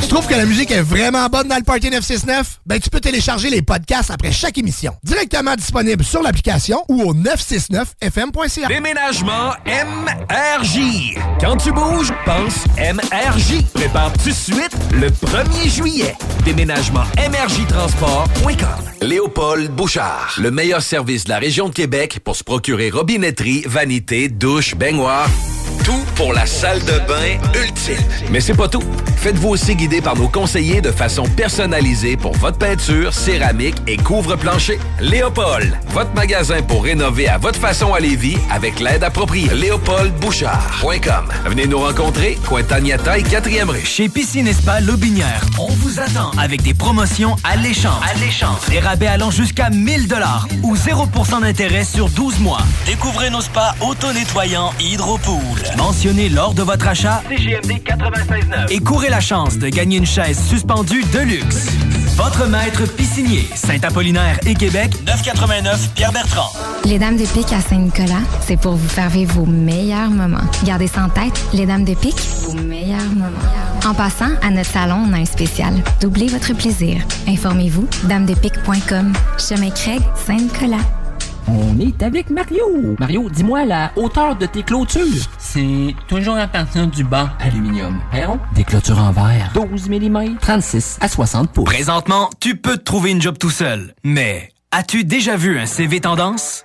Tu trouves que la musique est vraiment bonne dans le Party 969? Ben, tu peux télécharger les podcasts après chaque émission. Directement disponible sur l'application ou au 969fm.ca. Déménagement MRJ. Quand tu bouges, pense MRJ. Prépare tout de suite le 1er juillet. Déménagement MRJtransport.com. Léopold Bouchard. Le meilleur service de la région de Québec pour se procurer robinetterie, vanité, douche, baignoire. Tout pour la salle de bain ultime. Mais c'est pas tout. Faites-vous aussi guider par nos conseillers de façon personnalisée pour votre peinture, céramique et couvre-plancher. Léopold, votre magasin pour rénover à votre façon à Lévis avec l'aide appropriée. LéopoldBouchard.com. Venez nous rencontrer, Cointagnata et 4e rue. Chez Piscine et Spa Lobinière, on vous attend avec des promotions alléchantes. Alléchantes. Des rabais allant jusqu'à 1000 dollars ou 0% d'intérêt sur 12 mois. Découvrez nos spas auto-nettoyants Hydropool. Mentionnez lors de votre achat CGMD 96.9 et courez la chance de gagner une chaise suspendue de luxe. Votre maître piscinier, Saint-Apollinaire et Québec, 989 Pierre-Bertrand. Les Dames de Pique à Saint-Nicolas, c'est pour vous faire vivre vos meilleurs moments. Gardez ça en tête, les Dames de Pique, vos meilleurs moments. En passant, à notre salon, on a un spécial. Doublez votre plaisir. Informez-vous, damedepique.com. Chemin Craig, Saint-Nicolas. On est avec Mario. Mario, dis-moi la hauteur de tes clôtures? C'est toujours à partir du bas aluminium. Perron, des clôtures en verre. 12 mm, 36 à 60 pouces. Présentement, tu peux te trouver une job tout seul. Mais as-tu déjà vu un CV tendance?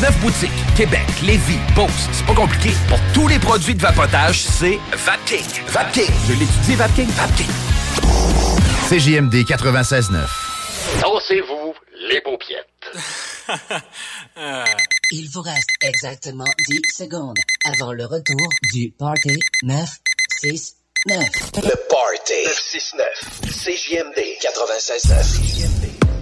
Neuf boutiques, Québec, Lévis, Beauce, c'est pas compliqué. Pour tous les produits de vapotage, c'est Vapking. Vapking, je l'étudie, Vapking, Vapking. CJMD 96.9. Dansez-vous les paupiètes. Il vous reste exactement 10 secondes avant le retour du Party 969. Le Party 969. CJMD 96.9.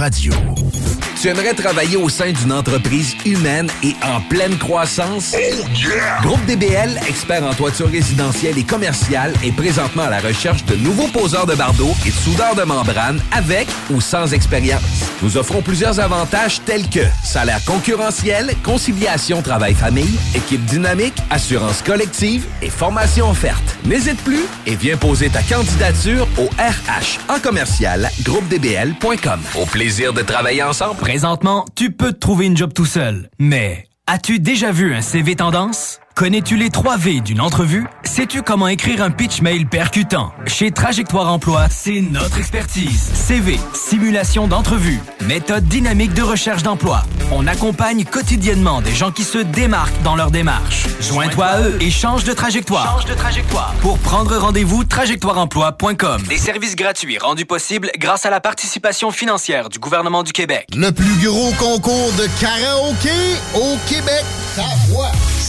radio. Tu aimerais travailler au sein d'une entreprise humaine et en pleine croissance? Groupe DBL, expert en toiture résidentielle et commerciale, est présentement à la recherche de nouveaux poseurs de bardeaux et de soudeurs de membrane avec ou sans expérience. Nous offrons plusieurs avantages tels que salaire concurrentiel, conciliation travail-famille, équipe dynamique, assurance collective et formation offerte. N'hésite plus et viens poser ta candidature au RH en commercial groupedbl.com. Au plaisir de travailler ensemble. Présentement, tu peux te trouver une job tout seul. Mais as-tu déjà vu un CV tendance? Connais-tu les 3 V d'une entrevue? Sais-tu comment écrire un pitch mail percutant? Chez Trajectoire Emploi, c'est notre expertise. CV, simulation d'entrevue, méthode dynamique de recherche d'emploi. On accompagne quotidiennement des gens qui se démarquent dans leur démarche. Joins-toi à eux et change de trajectoire. Change de trajectoire. Pour prendre rendez-vous, trajectoireemploi.com. Des services gratuits rendus possibles grâce à la participation financière du gouvernement du Québec. Le plus gros concours de karaoké au Québec.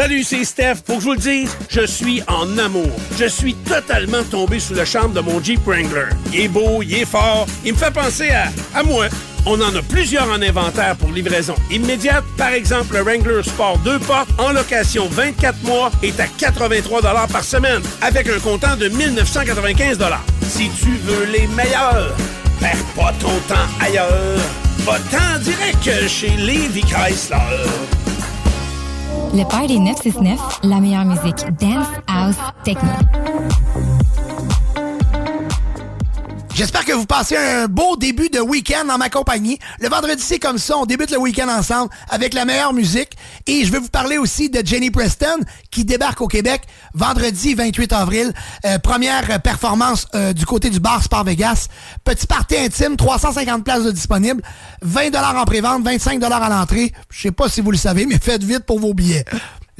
Salut, c'est Steph. Pour que je vous le dise, je suis en amour. Je suis totalement tombé sous le charme de mon Jeep Wrangler. Il est beau, il est fort, il me fait penser à, à moi. On en a plusieurs en inventaire pour livraison immédiate. Par exemple, le Wrangler Sport 2 portes en location 24 mois est à 83 par semaine avec un comptant de 1995 Si tu veux les meilleurs, perds pas ton temps ailleurs. Va-t'en direct chez Levi Chrysler. Le Party 969, la meilleure musique dance, house, techno. J'espère que vous passez un beau début de week-end en ma compagnie. Le vendredi, c'est comme ça. On débute le week-end ensemble avec la meilleure musique. Et je vais vous parler aussi de Jenny Preston qui débarque au Québec vendredi 28 avril. Euh, première performance euh, du côté du bar Sport Vegas. Petit party intime, 350 places de disponibles. 20 en pré-vente, 25 à l'entrée. Je sais pas si vous le savez, mais faites vite pour vos billets.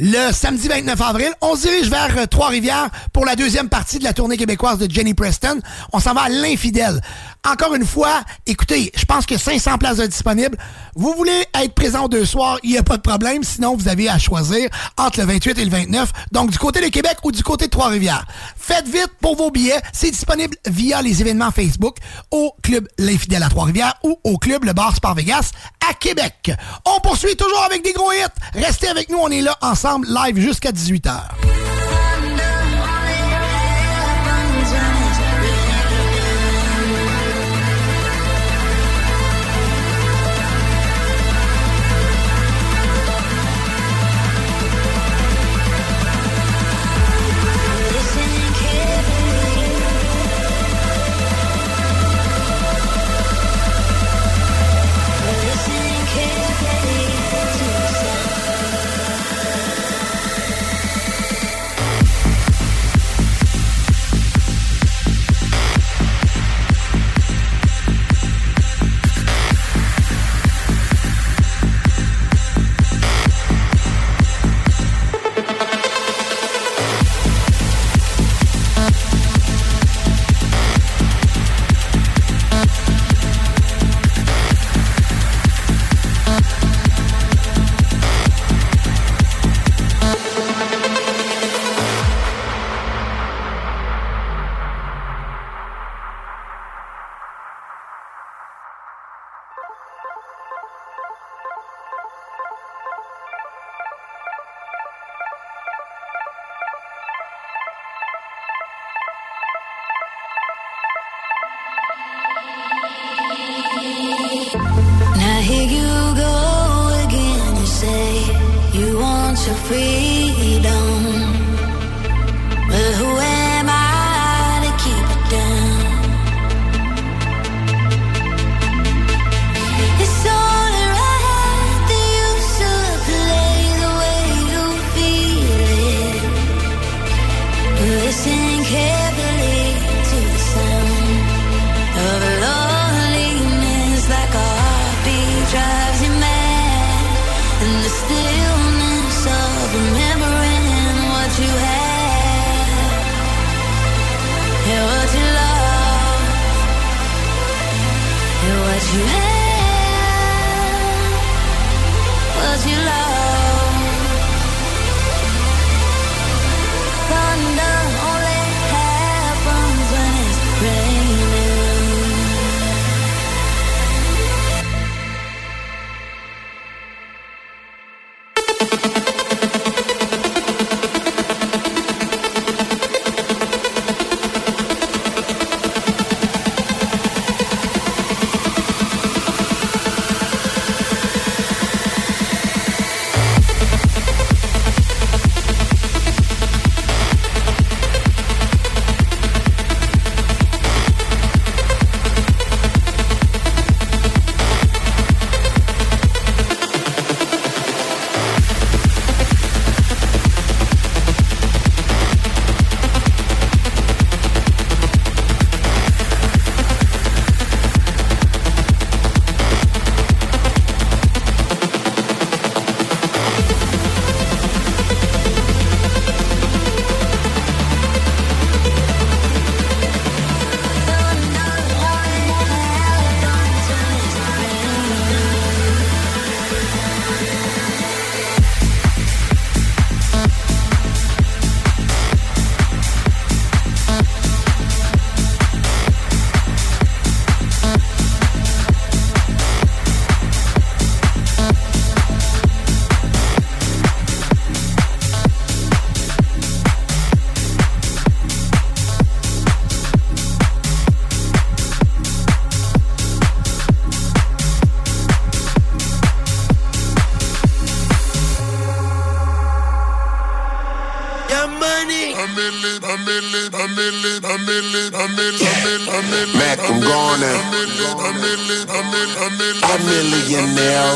Le samedi 29 avril. On se dirige vers euh, Trois-Rivières pour la deuxième partie de la tournée québécoise de Jenny Preston. On s'en va à l'infidèle. Encore une fois, écoutez, je pense que 500 places sont disponibles. Vous voulez être présent deux soirs, il n'y a pas de problème. Sinon, vous avez à choisir entre le 28 et le 29. Donc, du côté de Québec ou du côté de Trois-Rivières. Faites vite pour vos billets. C'est disponible via les événements Facebook au Club L'Infidèle à Trois-Rivières ou au Club Le Bar Sport Vegas à Québec. On poursuit toujours avec des gros hits. Restez avec nous, on est là ensemble live jusqu'à 18h.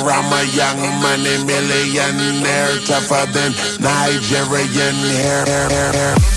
I'm a young money millionaire, tougher than Nigerian hair.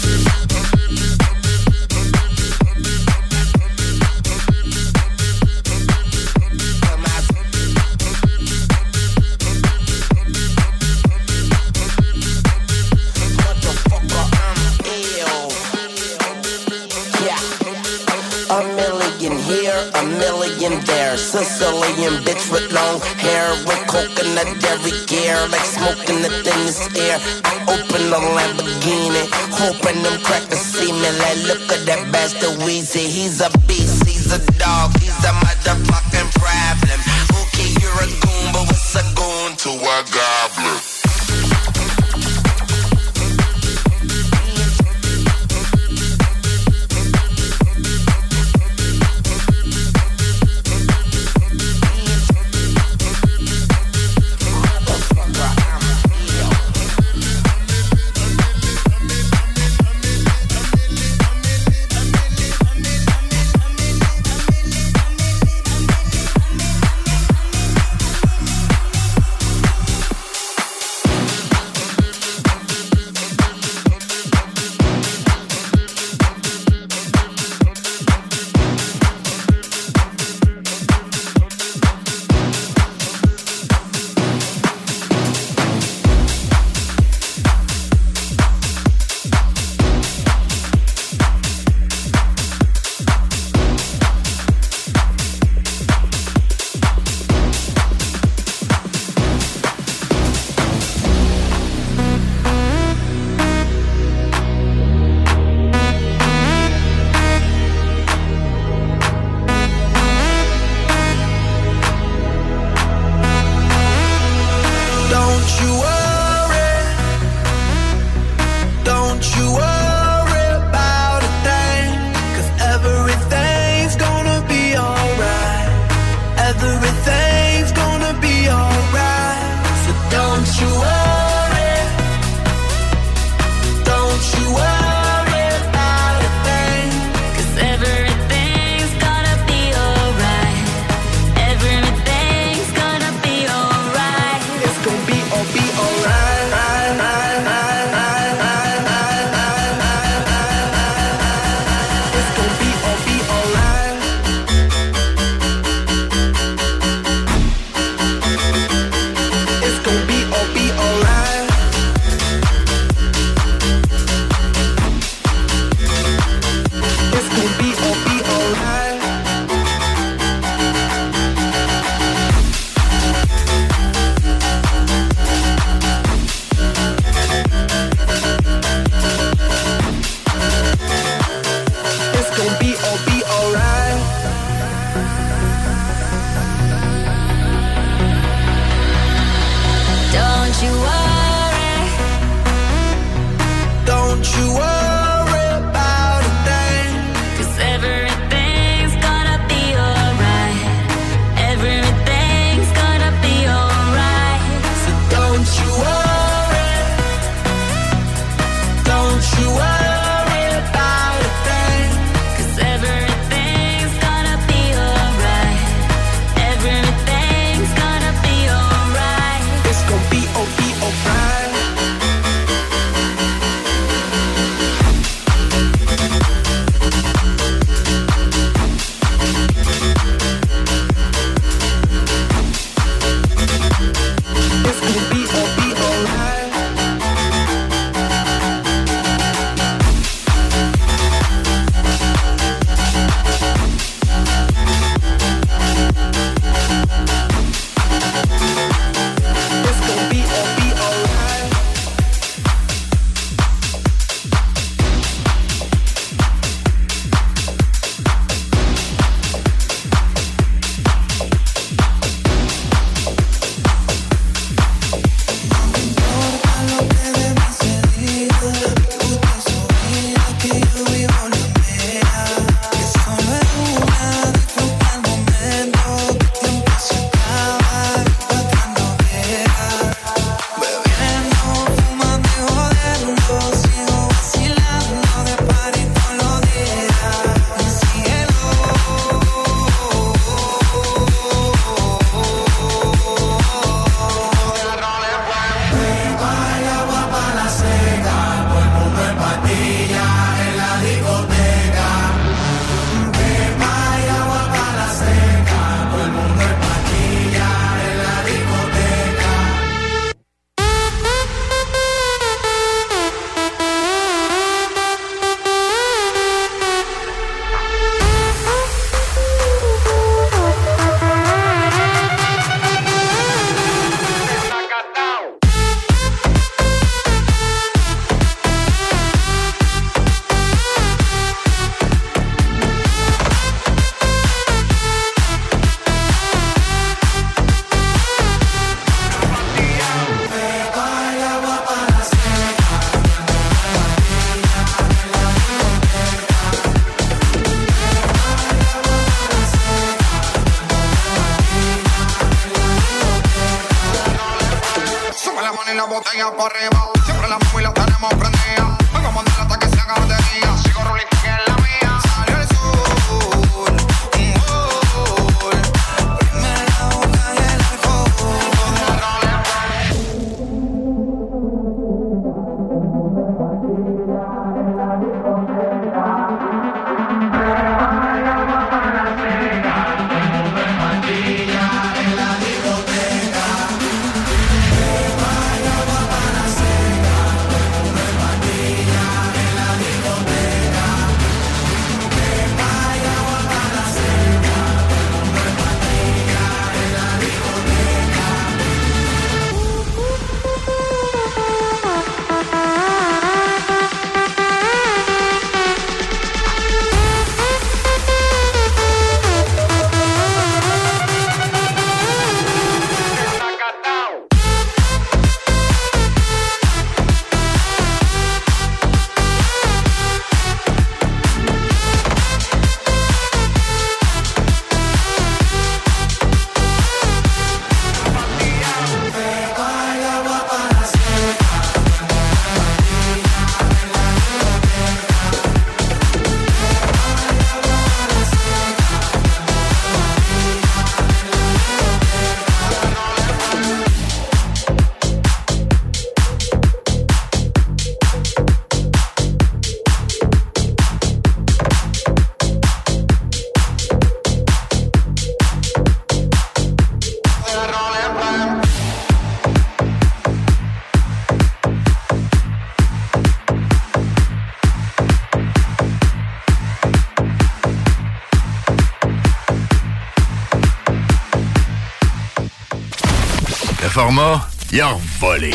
Format, il a volé.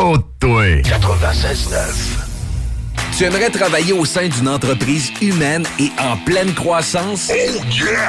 Oh, toi. 96.9. Tu aimerais travailler au sein d'une entreprise humaine et en pleine croissance?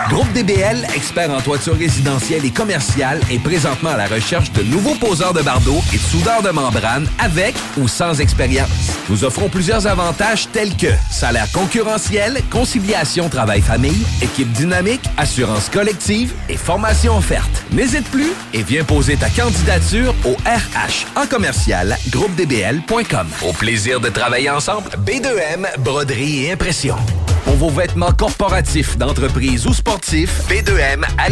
Groupe DBL, expert en toiture résidentielle et commerciale, est présentement à la recherche de nouveaux poseurs de bardeaux et de soudeurs de membrane avec ou sans expérience. Nous offrons plusieurs avantages tels que salaire concurrentiel, conciliation travail-famille, équipe dynamique, assurance collective et formation offerte. N'hésite plus et viens poser ta candidature au RH en commercial groupedbl.com. Au plaisir de travailler ensemble. B2M, broderie et impression. Pour vos vêtements corporatifs, d'entreprise ou sportifs, B2M à.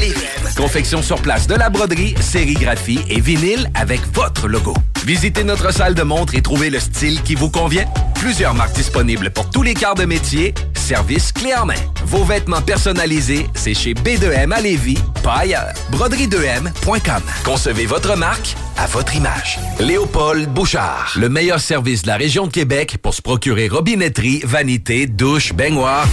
Confection sur place de la broderie, sérigraphie et vinyle avec votre logo. Visitez notre salle de montre et trouvez le style qui vous convient. Plusieurs marques disponibles pour tous les quarts de métier. Service clé en main. Vos vêtements personnalisés, c'est chez B2M à Lévis, pas ailleurs. Broderie2M.com. Concevez votre marque à votre image. Léopold Bouchard. Le meilleur service de la région de Québec pour se procurer robinetterie, vanité, douche, baignoire.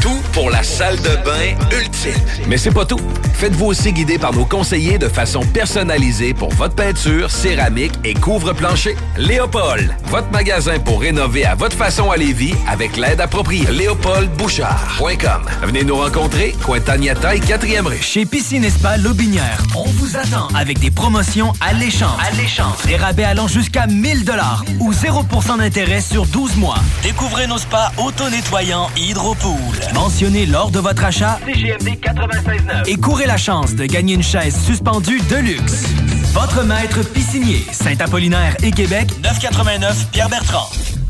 Tout pour la salle de bain ultime. Mais c'est pas tout. Faites-vous aussi guider par nos conseillers de façon personnalisée pour votre peinture, céramique et couvre-plancher. Léopold, votre magasin pour rénover à votre façon à Lévis avec l'aide appropriée. LéopoldBouchard.com. Venez nous rencontrer, Cointagnata et 4e rue. Chez Piscine et Spa Lobinière, on vous attend avec des promotions alléchantes. Alléchantes. Des rabais allant jusqu'à 1000 dollars ou 0% d'intérêt sur 12 mois. Découvrez nos spas auto-nettoyants Hydropool. Mentionnez lors de votre achat CGMD 96.9 et courez la chance de gagner une chaise suspendue de luxe. Votre maître piscinier, Saint-Apollinaire et Québec, 989 Pierre-Bertrand.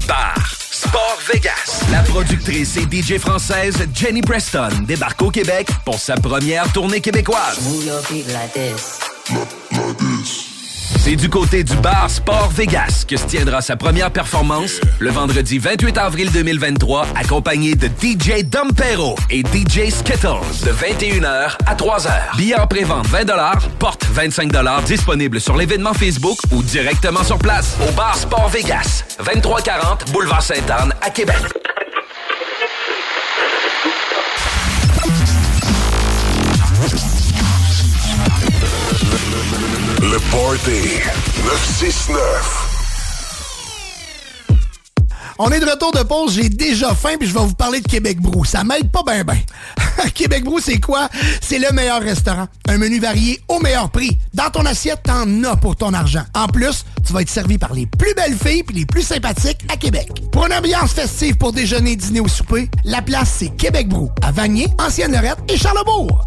Bar Sport Vegas. La productrice et DJ française Jenny Preston débarque au Québec pour sa première tournée québécoise. C'est du côté du bar Sport Vegas que se tiendra sa première performance le vendredi 28 avril 2023, accompagné de DJ Dompero et DJ Skittles de 21h à 3h. Billets en pré-vente 20 porte 25 disponible sur l'événement Facebook ou directement sur place au bar Sport Vegas, 2340 Boulevard Sainte-Anne à Québec. Party 969. On est de retour de pause, j'ai déjà faim puis je vais vous parler de Québec Brou. Ça m'aide pas ben ben. Québec Brou, c'est quoi? C'est le meilleur restaurant. Un menu varié au meilleur prix. Dans ton assiette, t'en as pour ton argent. En plus, tu vas être servi par les plus belles filles puis les plus sympathiques à Québec. Pour une ambiance festive pour déjeuner, dîner ou souper, la place, c'est Québec Brou. À Vanier, Ancienne-Lorette et Charlebourg.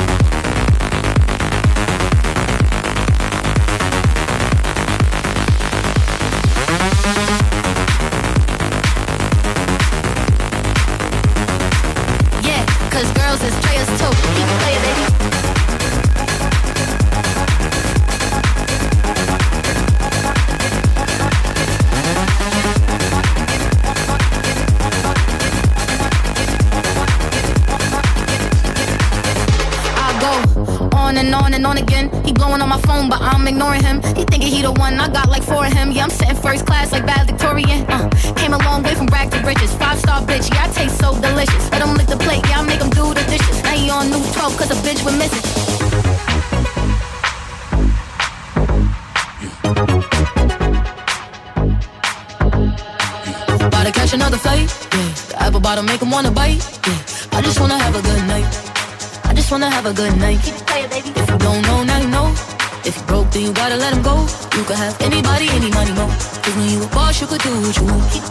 Make wanna bite, yeah. I just wanna have a good night. I just wanna have a good night. Keep playing, baby. If you don't know, now you know. If you broke, then you gotta let him go. You could have anybody, any money, mo. Cause when you a boss, you could do what you want.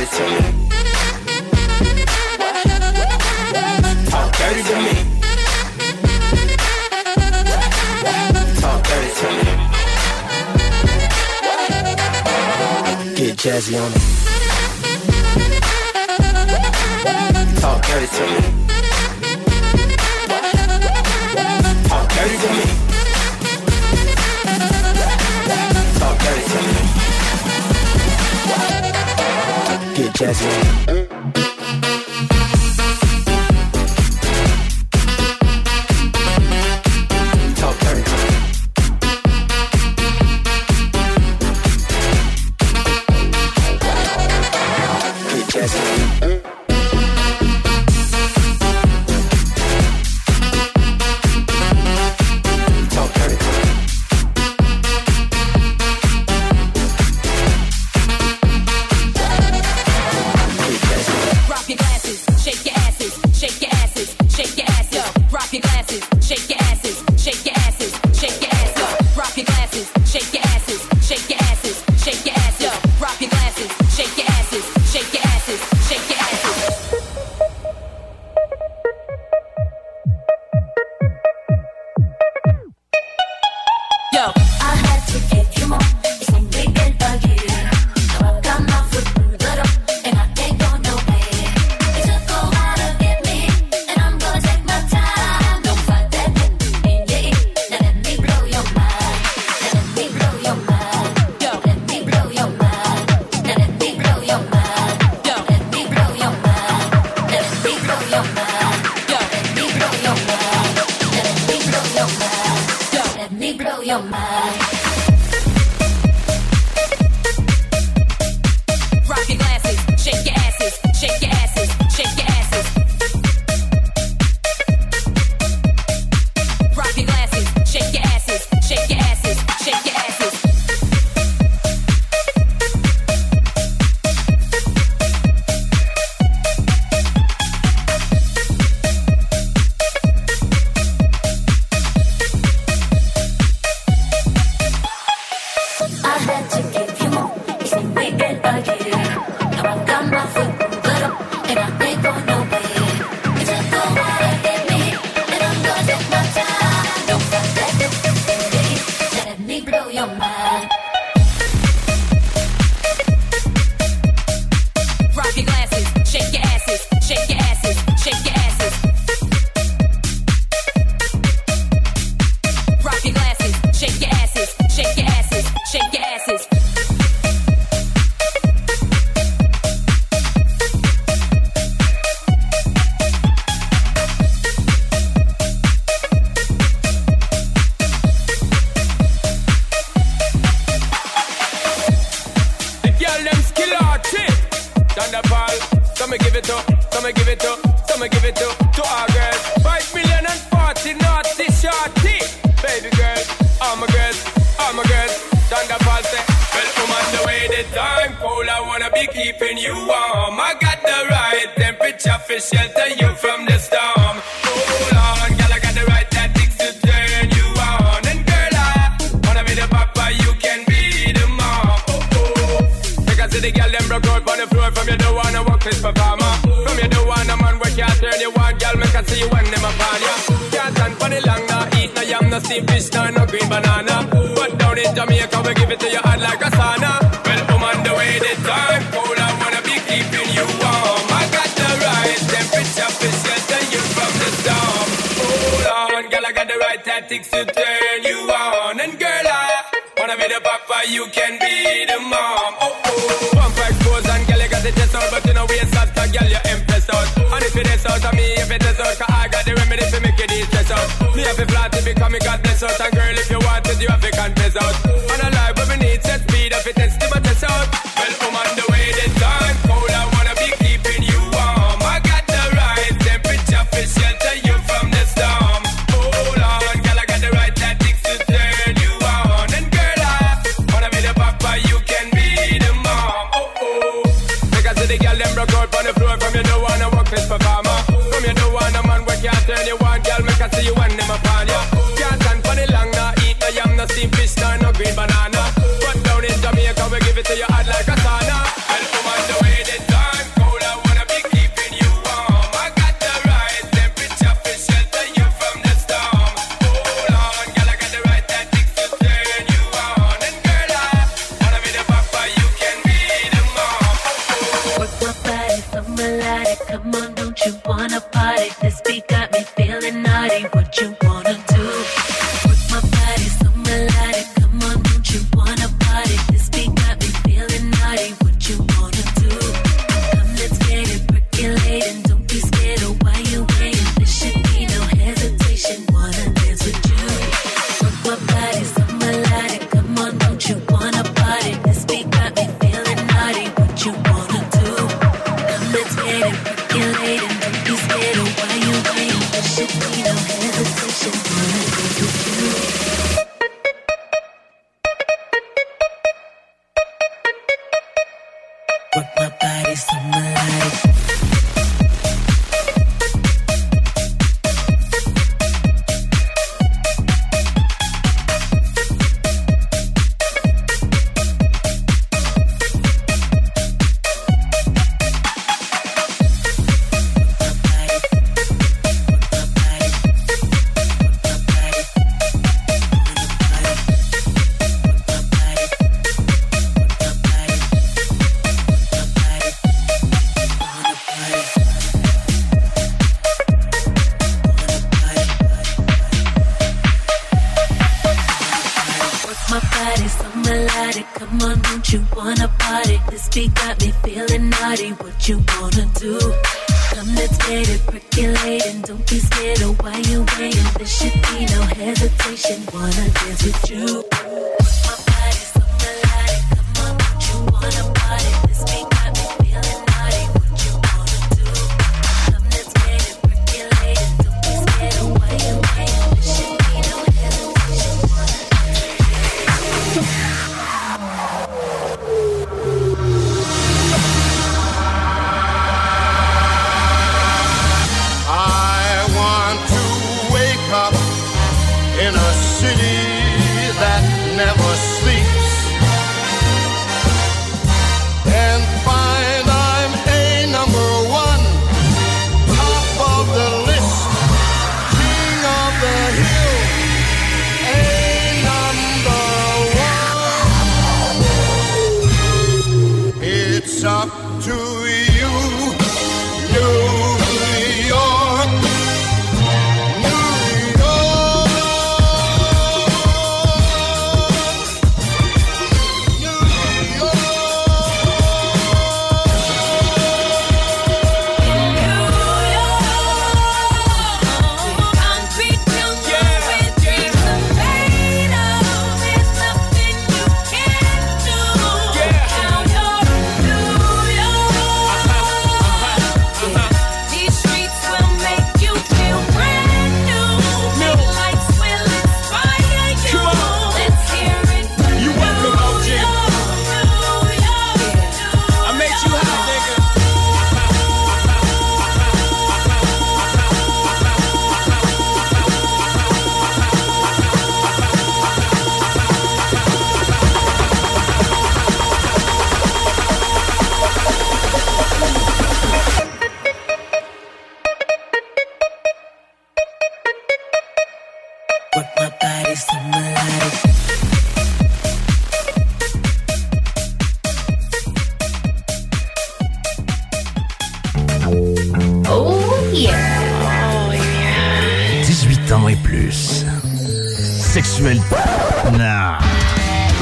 dirty to me. Talk dirty to me. Talk dirty to me. Get jazzy on it. Talk dirty to me. Jazzy.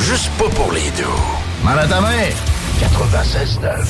Juste pas pour les deux. Mal à ta main. 96.9.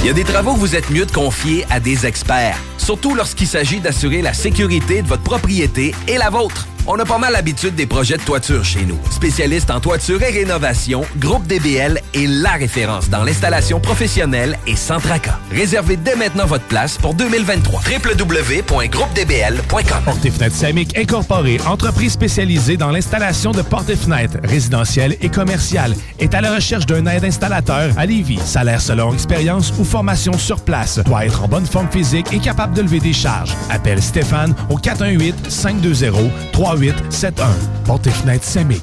Il y a des travaux que vous êtes mieux de confier à des experts, surtout lorsqu'il s'agit d'assurer la sécurité de votre propriété et la vôtre. On a pas mal l'habitude des projets de toiture chez nous. Spécialiste en toiture et rénovation, Groupe DBL est la référence dans l'installation professionnelle et sans tracas. Réservez dès maintenant votre place pour 2023. www.groupedbl.com Porte et fenêtres Samic Incorporée, entreprise spécialisée dans l'installation de portes et fenêtres résidentielles et commerciales, est à la recherche d'un aide installateur à Lévis. Salaire selon expérience ou formation sur place. Doit être en bonne forme physique et capable de lever des charges. Appelle Stéphane au 418 520 3871. Porte et fenêtres Samic.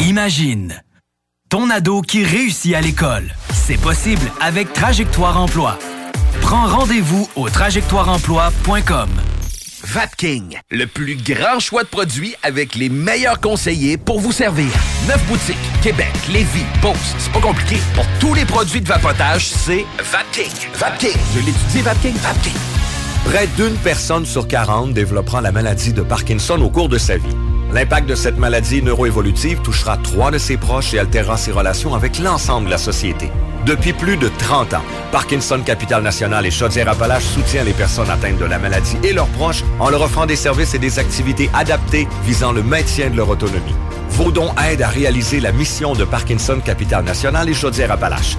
Imagine ton ado qui réussit à l'école. C'est possible avec Trajectoire Emploi. Prends rendez-vous au trajectoireemploi.com. Vapking, le plus grand choix de produits avec les meilleurs conseillers pour vous servir. Neuf boutiques, Québec, Lévis, Beauce. C'est pas compliqué. Pour tous les produits de vapotage, c'est Vapking. Vapking. Je l'étudie, Vapking. Vapking. Près d'une personne sur 40 développera la maladie de Parkinson au cours de sa vie. L'impact de cette maladie neuroévolutive touchera trois de ses proches et altérera ses relations avec l'ensemble de la société. Depuis plus de 30 ans, Parkinson Capital National et Chaudière-Appalaches soutient les personnes atteintes de la maladie et leurs proches en leur offrant des services et des activités adaptées visant le maintien de leur autonomie. Vos dons aident à réaliser la mission de Parkinson Capital National et Chaudière-Appalaches.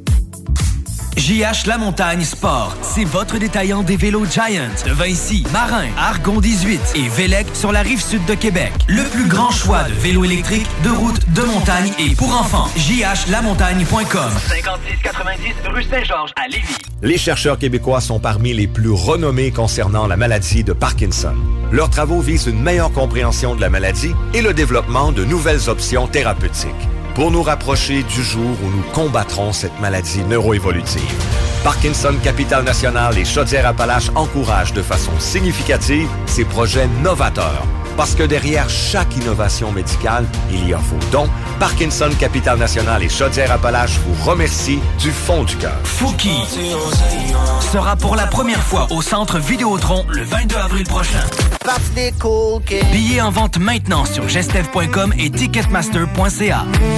JH La Montagne Sport, c'est votre détaillant des vélos Giant de Vinci, Marin, Argon 18 et Vélec sur la rive sud de Québec. Le plus grand choix de vélos électriques, de route, de montagne et pour enfants. JHLamontagne.com 5690 rue Saint-Georges à Lévis. Les chercheurs québécois sont parmi les plus renommés concernant la maladie de Parkinson. Leurs travaux visent une meilleure compréhension de la maladie et le développement de nouvelles options thérapeutiques pour nous rapprocher du jour où nous combattrons cette maladie neuroévolutive. Parkinson Capital National et Chaudière-Appalaches encouragent de façon significative ces projets novateurs. Parce que derrière chaque innovation médicale, il y a vos dons. Parkinson Capital National et Chaudière-Appalaches vous remercient du fond du cœur. Fouki sera pour la première fois au centre Vidéotron le 22 avril prochain. Billets en vente maintenant sur gestev.com et ticketmaster.ca.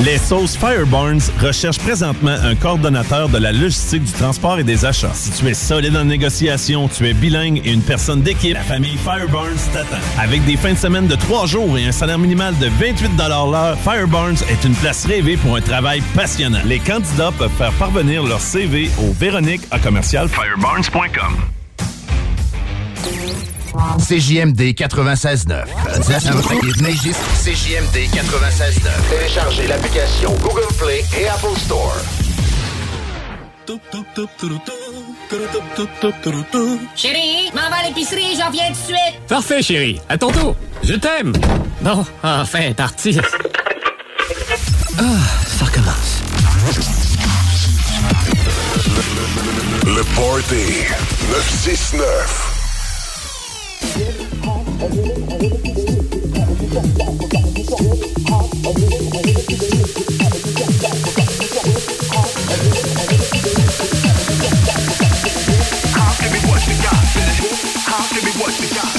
Les sauces Fireburns recherchent présentement un coordonnateur de la logistique du transport et des achats. Si tu es solide en négociation, tu es bilingue et une personne d'équipe, la famille Fireburns t'attend. Avec des fins de semaine de trois jours et un salaire minimal de 28 l'heure, Fireburns est une place rêvée pour un travail passionnant. Les candidats peuvent faire parvenir leur CV au Véronique à commercial fireburns.com. CJMD 96.9. CJMD 96.9. Téléchargez l'application Google Play et Apple Store. Chérie, m'en va à l'épicerie, j'en viens tout de suite. Parfait, chérie. À ton tour. Je t'aime. Bon, enfin, parti. Ah, ça recommence. Le Party 969. Give me what you got. Give me what you got,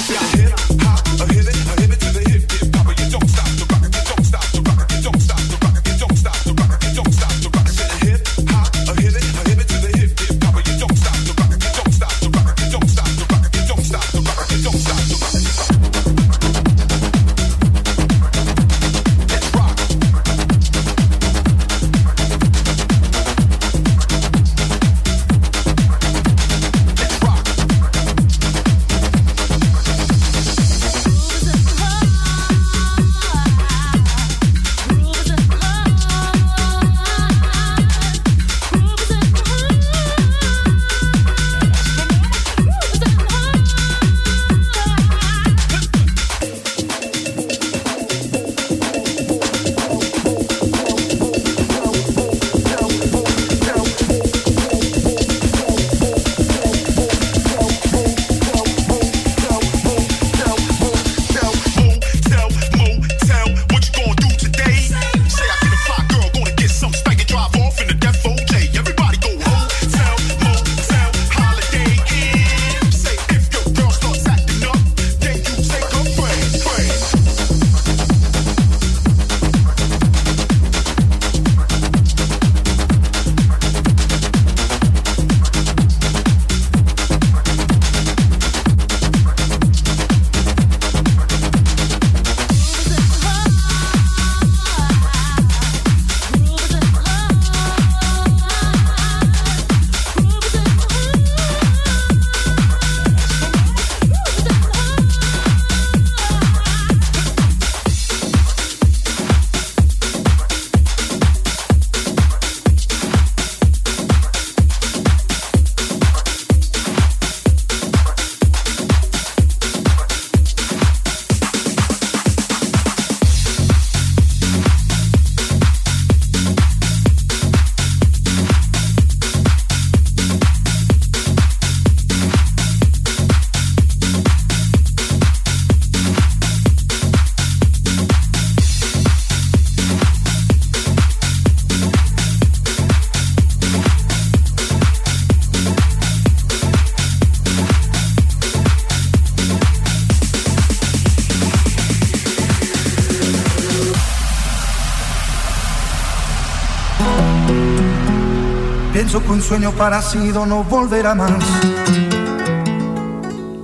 Pienso que un sueño parecido no volverá más.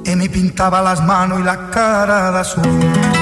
Y me pintaba las manos y la cara de azul.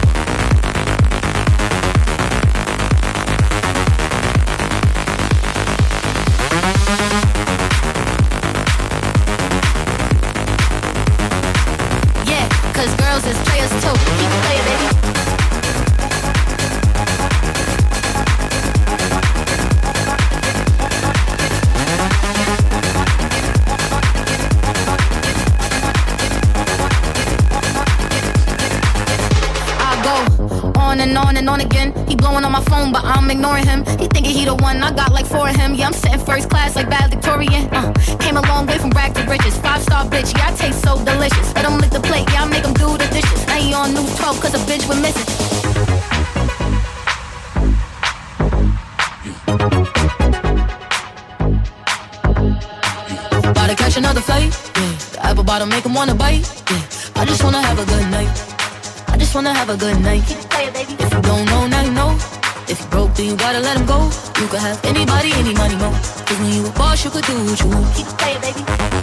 On my phone, but I'm ignoring him. He thinking he the one. I got like four of him. Yeah, I'm sitting first class like valedictorian. Uh, came a long way from rag to riches. Five star bitch, yeah, I taste so delicious. Let him lick the plate, yeah, I make him do the dishes. Now he on news 12 cause a bitch with misses. About to catch another flight. Yeah. The apple bottom make him wanna bite. Yeah. I just wanna have a good night. I just wanna have a good night. Keep it baby. If you don't know, now you know. If you broke, then you gotta let him go. You could have anybody, any money, mo. Cause when you a boss, you could do what you want. Keep playing, baby.